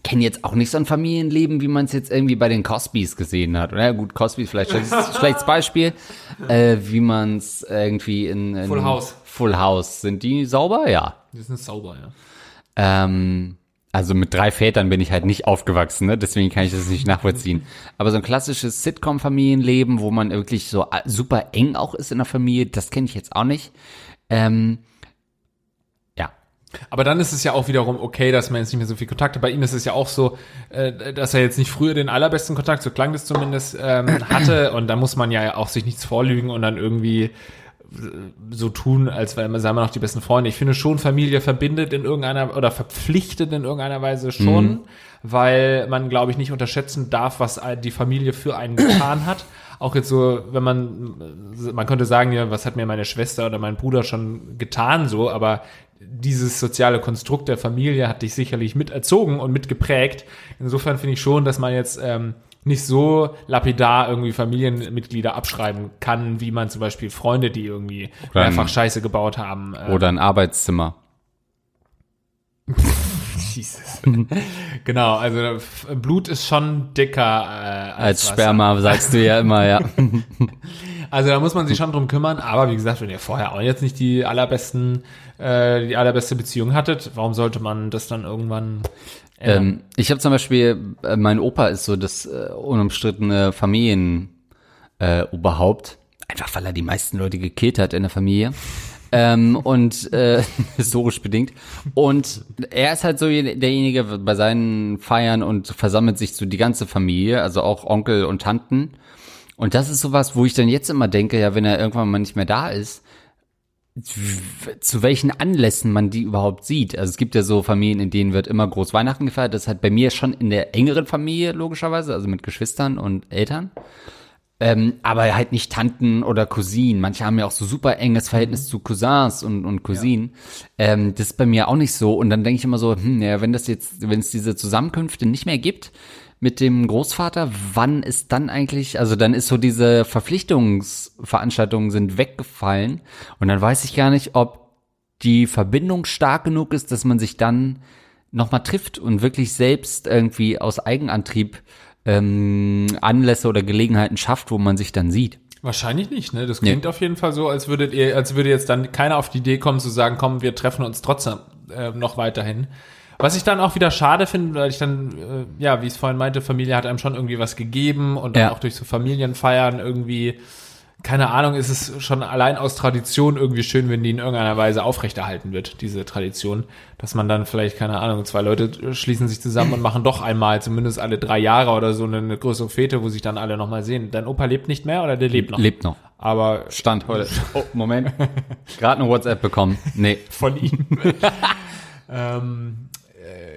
Speaker 1: kenne jetzt auch nicht so ein Familienleben, wie man es jetzt irgendwie bei den Cosbys gesehen hat. Ja gut, Cosbys vielleicht schlechtes, (laughs) schlechtes Beispiel, äh, wie man es irgendwie in, in
Speaker 2: Full House.
Speaker 1: Full House. Sind die sauber? Ja.
Speaker 2: Die sind sauber, ja.
Speaker 1: Ähm, also mit drei Vätern bin ich halt nicht aufgewachsen, ne? deswegen kann ich das nicht nachvollziehen. Aber so ein klassisches Sitcom-Familienleben, wo man wirklich so äh, super eng auch ist in der Familie, das kenne ich jetzt auch nicht. Ähm,
Speaker 2: Aber dann ist es ja auch wiederum okay, dass man jetzt nicht mehr so viel Kontakt hat. Bei ihm ist es ja auch so, äh, dass er jetzt nicht früher den allerbesten Kontakt, so klang das zumindest, ähm, (clears throat) hatte. Und da muss man ja auch sich nichts vorlügen und dann irgendwie so tun, als wären wir noch die besten Freunde. Ich finde schon, Familie verbindet in irgendeiner oder verpflichtet in irgendeiner Weise schon, weil man, glaube ich, nicht unterschätzen darf, was die Familie für einen getan hat. Auch jetzt so, wenn man, man könnte sagen, ja, was hat mir meine Schwester oder mein Bruder schon getan, so, aber dieses soziale Konstrukt der Familie hat dich sicherlich miterzogen und mitgeprägt. Insofern finde ich schon, dass man jetzt ähm, nicht so lapidar irgendwie Familienmitglieder abschreiben kann, wie man zum Beispiel Freunde, die irgendwie
Speaker 1: Oder ein-
Speaker 2: mehrfach Scheiße gebaut haben. äh,
Speaker 1: oder ein Arbeitszimmer. (laughs) (laughs)
Speaker 2: Jesus. genau, also Blut ist schon dicker äh, als,
Speaker 1: Als
Speaker 2: Wasser.
Speaker 1: Sperma sagst du ja immer, ja. (laughs)
Speaker 2: Also da muss man sich schon drum kümmern, aber wie gesagt, wenn ihr vorher auch jetzt nicht die allerbesten, äh, die allerbeste Beziehung hattet, warum sollte man das dann irgendwann ändern?
Speaker 1: ähm, ich habe zum Beispiel, äh, mein Opa ist so das äh, unumstrittene Familien äh, Oberhaupt. Einfach weil er die meisten Leute gekillt hat in der Familie. Ähm, und äh, (laughs) historisch bedingt. Und er ist halt so derjenige bei seinen Feiern und versammelt sich so die ganze Familie, also auch Onkel und Tanten. Und das ist sowas, wo ich dann jetzt immer denke, ja, wenn er irgendwann mal nicht mehr da ist, zu welchen Anlässen man die überhaupt sieht. Also es gibt ja so Familien, in denen wird immer groß Weihnachten gefeiert. Das ist halt bei mir schon in der engeren Familie, logischerweise, also mit Geschwistern und Eltern. Ähm, aber halt nicht Tanten oder Cousinen. Manche haben ja auch so super enges Verhältnis zu Cousins und, und Cousinen. Ähm, das ist bei mir auch nicht so. Und dann denke ich immer so, hm, ja, wenn das jetzt, wenn es diese Zusammenkünfte nicht mehr gibt mit dem Großvater, wann ist dann eigentlich, also dann ist so diese Verpflichtungsveranstaltungen sind weggefallen. Und dann weiß ich gar nicht, ob die Verbindung stark genug ist, dass man sich dann nochmal trifft und wirklich selbst irgendwie aus Eigenantrieb ähm, Anlässe oder Gelegenheiten schafft, wo man sich dann sieht.
Speaker 2: Wahrscheinlich nicht, ne? Das klingt auf jeden Fall so, als würdet ihr, als würde jetzt dann keiner auf die Idee kommen zu sagen, komm, wir treffen uns trotzdem äh, noch weiterhin. Was ich dann auch wieder schade finde, weil ich dann, äh, ja, wie ich es vorhin meinte, Familie hat einem schon irgendwie was gegeben und dann
Speaker 1: Ja.
Speaker 2: auch durch so Familienfeiern irgendwie, keine Ahnung, ist es schon allein aus Tradition irgendwie schön, wenn die in irgendeiner Weise aufrechterhalten wird, diese Tradition, dass man dann vielleicht, keine Ahnung, zwei Leute schließen sich zusammen und machen doch einmal, zumindest alle drei Jahre oder so, eine, eine größere Fete, wo sich dann alle nochmal sehen. Dein Opa lebt nicht mehr oder der lebt noch?
Speaker 1: Lebt noch.
Speaker 2: Aber
Speaker 1: Stand heute. (laughs) Oh, Moment. Gerade eine WhatsApp bekommen. Nee.
Speaker 2: von ihm. (laughs) ähm, äh,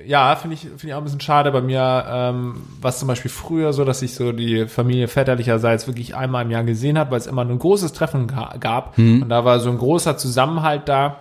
Speaker 2: ja, finde ich, finde ich auch ein bisschen schade bei mir, ähm, was zum Beispiel früher so, dass ich so die Familie väterlicherseits wirklich einmal im Jahr gesehen hat, weil es immer ein großes Treffen ga gab. Und da war so ein großer Zusammenhalt da.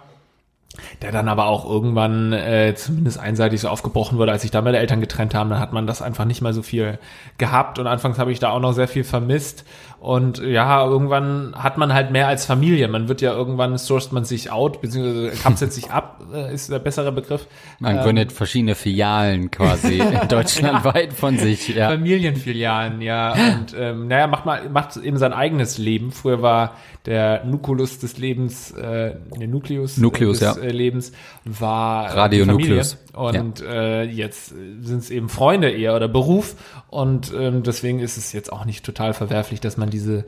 Speaker 2: Der dann aber auch irgendwann äh, zumindest einseitig so aufgebrochen wurde, als sich da meine Eltern getrennt haben, dann hat man das einfach nicht mehr so viel gehabt. Und anfangs habe ich da auch noch sehr viel vermisst und ja, irgendwann hat man halt mehr als Familie. Man wird ja irgendwann sourced man sich out, beziehungsweise kapselt sich ab, (laughs) äh, ist der bessere Begriff.
Speaker 1: Man
Speaker 2: Ähm,
Speaker 1: gründet verschiedene Filialen quasi (laughs) (laughs) deutschlandweit von sich. Ja.
Speaker 2: Familienfilialen, ja. Und ähm, naja, macht mal, macht eben sein eigenes Leben. Früher war der Nukulus des Lebens, äh, der Nukleus,
Speaker 1: Nukleus,
Speaker 2: äh, des
Speaker 1: ja.
Speaker 2: äh, Lebens war
Speaker 1: Radio. Nukleus.
Speaker 2: Und äh, jetzt sind es eben Freunde eher oder Beruf. Und ähm, deswegen ist es jetzt auch nicht total verwerflich, dass man diese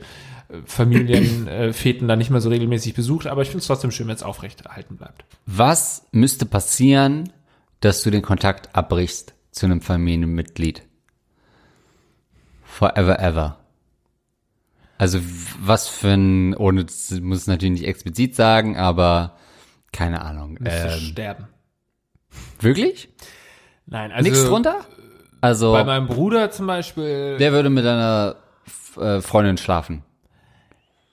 Speaker 2: Familienfeten äh, Feten dann nicht mehr so regelmäßig besucht. Aber ich finde es trotzdem schön, wenn es aufrechterhalten bleibt.
Speaker 1: Was müsste passieren, dass du den Kontakt abbrichst zu einem Familienmitglied? Forever ever. Also was für ein, ohne muss es natürlich nicht explizit sagen, aber keine Ahnung.
Speaker 2: Müsste
Speaker 1: Ähm,
Speaker 2: sterben.
Speaker 1: wirklich?
Speaker 2: Nein, also
Speaker 1: Nichts drunter? Also,
Speaker 2: Bei meinem Bruder zum Beispiel.
Speaker 1: der würde mit einer äh, Freundin schlafen.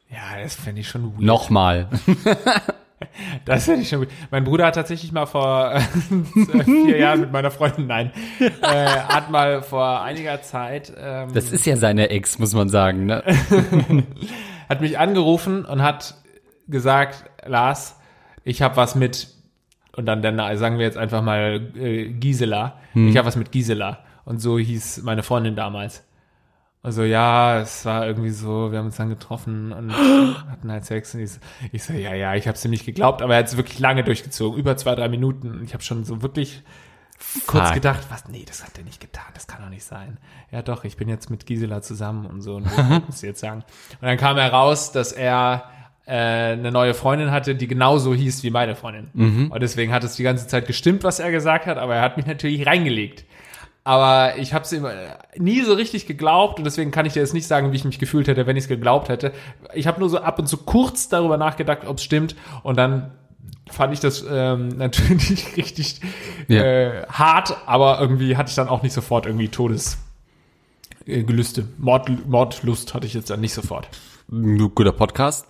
Speaker 2: ja, das fände ich schon weird.
Speaker 1: Nochmal. (laughs)
Speaker 2: Das finde ich schon gut. Mein Bruder hat tatsächlich mal vor (laughs) äh, vier Jahren mit meiner Freundin, nein, äh, hat mal vor einiger Zeit, ähm,
Speaker 1: Das ist ja seine Ex, muss man sagen, ne? (laughs)
Speaker 2: hat mich angerufen und hat gesagt, Lars, ich habe was mit, und dann, dann sagen wir jetzt einfach mal äh, Gisela, ich habe was mit Gisela. Und so hieß meine Freundin damals. Also ja, es war irgendwie so, wir haben uns dann getroffen und (gasps) hatten halt Sex und ich so, ich so ja, ja, ich habe es ihm nicht geglaubt, aber er hat es wirklich lange durchgezogen, über zwei, drei Minuten. Und ich habe schon so wirklich kurz
Speaker 1: Fuck.
Speaker 2: gedacht, was, nee, das hat er nicht getan, das kann doch nicht sein. Ja doch, ich bin jetzt mit Gisela zusammen und so und muss (laughs) jetzt sagen. Und dann kam heraus, dass er äh, eine neue Freundin hatte, die genauso hieß wie meine Freundin. Und deswegen hat es die ganze Zeit gestimmt, was er gesagt hat, aber er hat mich natürlich reingelegt. Aber ich habe es nie so richtig geglaubt und deswegen kann ich dir jetzt nicht sagen, wie ich mich gefühlt hätte, wenn ich es geglaubt hätte. Ich habe nur so ab und zu kurz darüber nachgedacht, ob es stimmt und dann fand ich das ähm, (laughs) natürlich richtig
Speaker 1: Ja.
Speaker 2: äh, hart, aber irgendwie hatte ich dann auch nicht sofort irgendwie Todes äh. Mord, Mordlust hatte ich jetzt dann nicht sofort.
Speaker 1: Guter Podcast.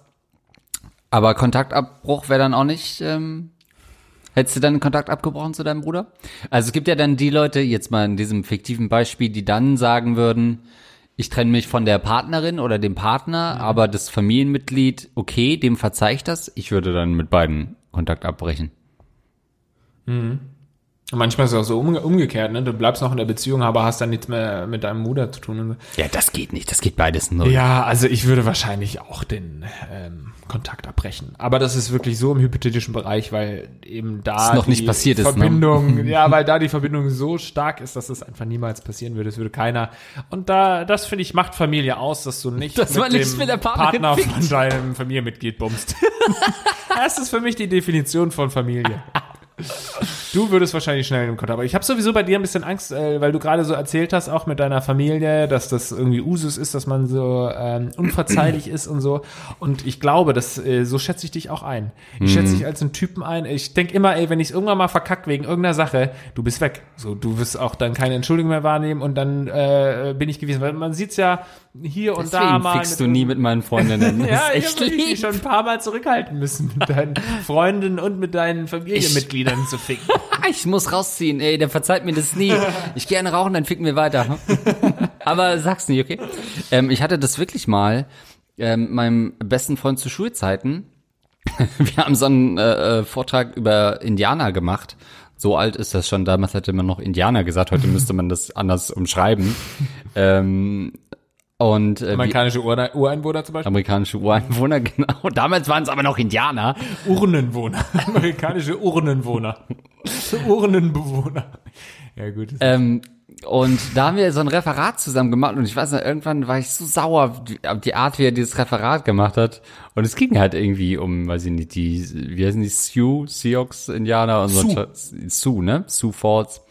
Speaker 1: Aber Kontaktabbruch wäre dann auch nicht. Ähm, hättest du dann den Kontakt abgebrochen zu deinem Bruder? Also es gibt ja dann die Leute, jetzt mal in diesem fiktiven Beispiel, die dann sagen würden, ich trenne mich von der Partnerin oder dem Partner, aber das Familienmitglied, okay, dem verzeih ich das. Ich würde dann mit beiden Kontakt abbrechen.
Speaker 2: Und manchmal ist es auch so umge umgekehrt, ne? Du bleibst noch in der Beziehung, aber hast dann nichts mehr mit deinem Bruder zu tun.
Speaker 1: Ja, das geht nicht. Das geht beides nur.
Speaker 2: Ja, also ich würde wahrscheinlich auch den ähm, Kontakt abbrechen. Aber das ist wirklich so im hypothetischen Bereich, weil eben da
Speaker 1: Das noch
Speaker 2: die
Speaker 1: nicht passiert ist, ne?
Speaker 2: Verbindung, (laughs) ja, weil da die Verbindung so stark ist, dass es einfach niemals passieren würde. Es würde keiner. Und da, das finde ich macht Familie aus, dass du nicht
Speaker 1: Dass man nicht
Speaker 2: dem
Speaker 1: mit
Speaker 2: Partner von deinem Familienmitglied bummst. (laughs) das ist für mich die Definition von Familie. (laughs) Du würdest wahrscheinlich schnell im Kontakt. Aber ich habe sowieso bei dir ein bisschen Angst, äh, weil du gerade so erzählt hast, auch mit deiner Familie, dass das irgendwie Usus ist, dass man so ähm, unverzeihlich ist und so. Und ich glaube, dass äh, so schätze ich dich auch ein. Ich schätze dich als einen Typen ein. Ich denk immer, ey, wenn ich irgendwann mal verkackt wegen irgendeiner Sache, du bist weg. So, du wirst auch dann keine Entschuldigung mehr wahrnehmen und dann äh, bin ich gewesen. Weil man sieht's ja hier und da
Speaker 1: Deswegen
Speaker 2: mal.
Speaker 1: fickst du nie mit meinen Freundinnen. (laughs)
Speaker 2: Ja, ich habe mich
Speaker 1: lieb.
Speaker 2: schon ein paar Mal zurückhalten müssen, mit (laughs) deinen Freundinnen und mit deinen Familienmitgliedern zu ficken. (laughs)
Speaker 1: Ich muss rausziehen, ey, der verzeiht mir das nie. Ich gehe gerne rauchen, dann ficken wir weiter. Aber sag's nicht, okay? Ähm, ich hatte das wirklich mal, ähm, meinem besten Freund zu Schulzeiten. Wir haben so einen äh, äh, Vortrag über Indianer gemacht. So alt ist das schon. Damals hätte man noch Indianer gesagt. Heute müsste man das anders umschreiben. ähm, und äh,
Speaker 2: Amerikanische Ur Ureinwohner zum Beispiel?
Speaker 1: amerikanische Ureinwohner, (laughs) genau. Damals waren es aber noch Indianer.
Speaker 2: Urnenwohner. (laughs) Amerikanische Urnenwohner. Urnenbewohner. Ja, gut.
Speaker 1: Ähm, und da haben wir so ein Referat zusammen gemacht und ich weiß noch, irgendwann war ich so sauer auf die, auf die Art, wie er dieses Referat gemacht hat. Und es ging halt irgendwie um, weiß ich nicht, die, wie heißen die, Sioux, Sioux-Indianer und so.
Speaker 2: Sioux.
Speaker 1: Scheiß- Sioux, ne? Sioux Falls.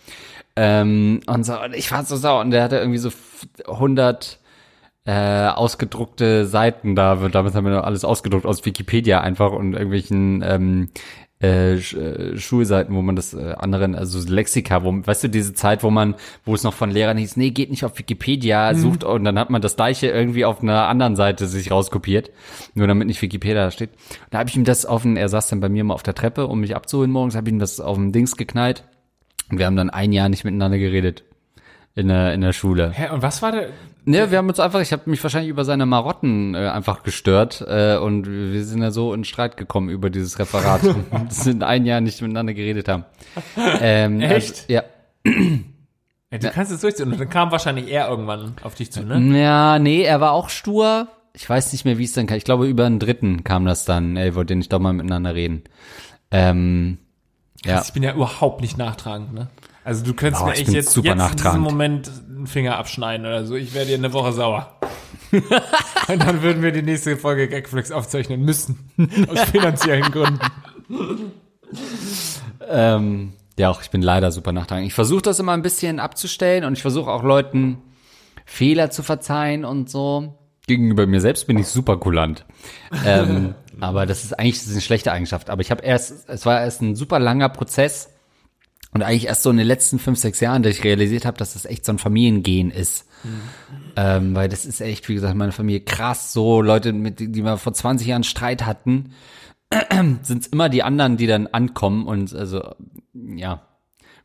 Speaker 1: Ähm, und so, und ich war so sauer und der hatte irgendwie so 100 äh, ausgedruckte Seiten da. Damals haben wir noch alles ausgedruckt aus Wikipedia einfach und irgendwelchen ähm, äh, Sch- äh, Schulseiten, wo man das äh, anderen, also Lexika, wo, weißt du, diese Zeit, wo man, wo es noch von Lehrern hieß, nee, geht nicht auf Wikipedia, sucht und dann hat man das gleiche irgendwie auf einer anderen Seite sich rauskopiert, nur damit nicht Wikipedia da steht. Da habe ich ihm das auf den, er saß dann bei mir mal auf der Treppe, um mich abzuholen morgens, habe ich ihm das auf dem Dings geknallt und wir haben dann ein Jahr nicht miteinander geredet in der, in der Schule.
Speaker 2: Hä, und was war der?
Speaker 1: Ne, wir haben uns einfach, ich habe mich wahrscheinlich über seine Marotten äh, einfach gestört äh, und wir sind ja so in Streit gekommen über dieses Referat. (laughs) Das sind ein Jahr nicht miteinander geredet haben. Ähm,
Speaker 2: Echt?
Speaker 1: Also, ja.
Speaker 2: Ja, du kannst es durchziehen. Und dann kam wahrscheinlich er irgendwann auf dich zu, ne?
Speaker 1: Ja, nee, er war auch stur. Ich weiß nicht mehr, wie es dann kam. Ich glaube, über einen Dritten kam das dann. Ey, wollte nicht doch mal miteinander reden. Ähm, ja.
Speaker 2: Ich bin ja überhaupt nicht nachtragend, ne? Also du könntest
Speaker 1: Oh,
Speaker 2: mir echt jetzt, jetzt in diesem. Moment Finger abschneiden oder so. Ich wäre dir eine Woche sauer. (laughs) Und dann würden wir die nächste Folge Gagflex aufzeichnen müssen. (laughs) Aus finanziellen Gründen.
Speaker 1: Ähm, ja, auch ich bin leider super nachtragend. Ich versuche das immer ein bisschen abzustellen und ich versuche auch Leuten Fehler zu verzeihen und so. Gegenüber mir selbst bin ich super kulant. ähm, (laughs) aber das ist eigentlich das ist eine schlechte Eigenschaft. Aber ich habe erst, es war erst ein super langer Prozess, Und eigentlich erst so in den letzten fünf, sechs Jahren, dass ich realisiert habe, dass das echt so ein Familiengehen ist. Ähm, weil das ist echt, wie gesagt, meine Familie krass. So Leute, mit die wir vor 20 Jahren Streit hatten, (clears throat) sind es immer die anderen, die dann ankommen und also, ja.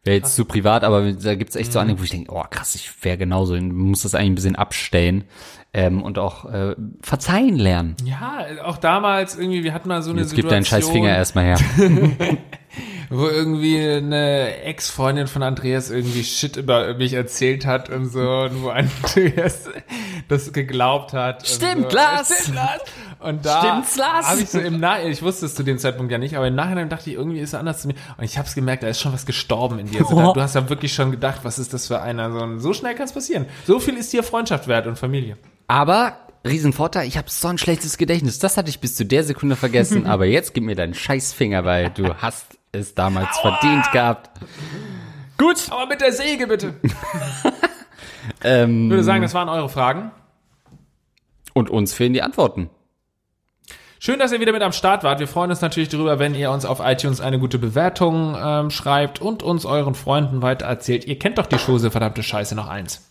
Speaker 1: Wäre jetzt zu privat, aber da gibt's echt so
Speaker 2: Mhm.
Speaker 1: einige, wo ich denke, oh krass, ich wäre genauso, man muss das eigentlich ein bisschen abstellen ähm, und auch äh, verzeihen lernen.
Speaker 2: Ja, auch damals irgendwie, wir hatten mal so eine
Speaker 1: Jetzt gib
Speaker 2: Situation.
Speaker 1: deinen scheiß Finger erstmal her. (laughs) (laughs)
Speaker 2: wo irgendwie eine Ex-Freundin von Andreas irgendwie Shit über mich erzählt hat und so, und wo (laughs) Andreas das geglaubt hat.
Speaker 1: Stimmt,
Speaker 2: so.
Speaker 1: Lars.
Speaker 2: Stimmt, Lars. Und da
Speaker 1: Stimmt's, Lars?
Speaker 2: habe ich so im Nachhinein, ich wusste es zu dem Zeitpunkt ja nicht, aber im Nachhinein dachte ich, irgendwie ist er anders zu mir. Und ich habe es gemerkt, da ist schon was gestorben in dir. Also da, (laughs) du hast ja wirklich schon gedacht, was ist das für einer? So, so schnell kann es passieren. So viel ist dir Freundschaft wert und Familie.
Speaker 1: Aber Riesenvorteil, ich habe so ein schlechtes Gedächtnis. Das hatte ich bis zu der Sekunde vergessen. (laughs) aber jetzt gib mir deinen scheiß Finger, weil du hast es damals verdient gehabt. Gut.
Speaker 2: Aber mit der Säge bitte. (laughs)
Speaker 1: Ähm,
Speaker 2: Ich würde sagen, das waren eure Fragen.
Speaker 1: und uns fehlen die Antworten.
Speaker 2: Schön, dass ihr wieder mit am Start wart. Wir freuen uns natürlich darüber, wenn ihr uns auf iTunes eine gute Bewertung ähm, schreibt und uns euren Freunden weiter erzählt. Ihr kennt doch die Schose, verdammte Scheiße, noch eins.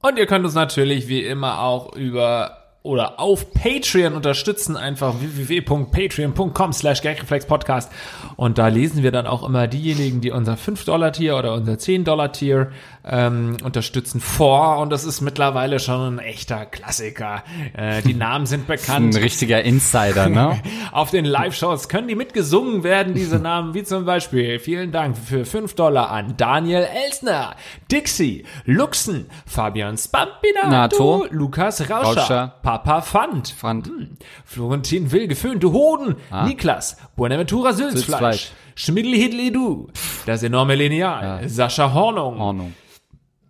Speaker 2: Und ihr könnt uns natürlich wie immer auch über oder auf Patreon unterstützen, einfach www.patreon.com slash Podcast und da lesen wir dann auch immer diejenigen, die unser 5-Dollar-Tier oder unser 10-Dollar-Tier ähm, unterstützen vor und das ist mittlerweile schon ein echter Klassiker. Äh, die Namen sind (laughs)
Speaker 1: Ein
Speaker 2: bekannt.
Speaker 1: richtiger Insider, ne? (laughs)
Speaker 2: Auf den Live-Shows können die mitgesungen werden, diese Namen, wie zum Beispiel, vielen Dank für 5 Dollar an Daniel Elsner, Dixie, Luxen, Fabian Spampinato,
Speaker 1: Nato,
Speaker 2: Lukas Rauscher,
Speaker 1: Rauscher,
Speaker 2: Papa Fand,
Speaker 1: Fand.
Speaker 2: Florentin Will, geföhnte Hoden, Niklas, Buenaventura Sülzfleisch,
Speaker 1: Sülzfleisch.
Speaker 2: Schmidli Hidli Du, das enorme Lineal, Sascha Hornung,
Speaker 1: Ordnung.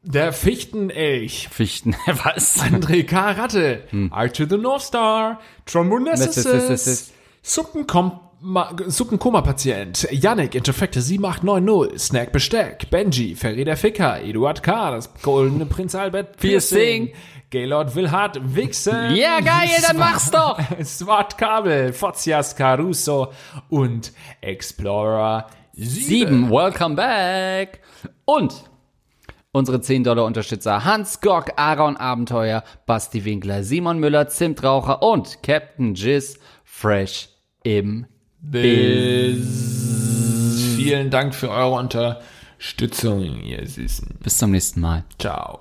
Speaker 2: Der Fichtenelch,
Speaker 1: Fichten. (laughs) Was?
Speaker 2: André K. Ratte, Archer the North Star, Trombonessus, Suppenkom Suppenkoma-Patient, Yannick, Interfekte 7890, Snack Besteck, Benji, Ferry der Ficker, Eduard K., das goldene Prinz Albert
Speaker 1: Piercing.
Speaker 2: Gaylord Wilhard, Wixen,
Speaker 1: Ja, geil, dann mach's doch! (laughs)
Speaker 2: Smart Kabel, Fozias Caruso und Explorer 7.
Speaker 1: Sieben, welcome back. Und unsere 10 Dollar Unterstützer Hans Gock, Aaron Abenteuer, Basti Winkler, Simon Müller, Zimtraucher und Captain Jizz Fresh im
Speaker 2: Bis. Vielen Dank für eure Unterstützung, ihr Süßen.
Speaker 1: Bis zum nächsten Mal.
Speaker 2: Ciao.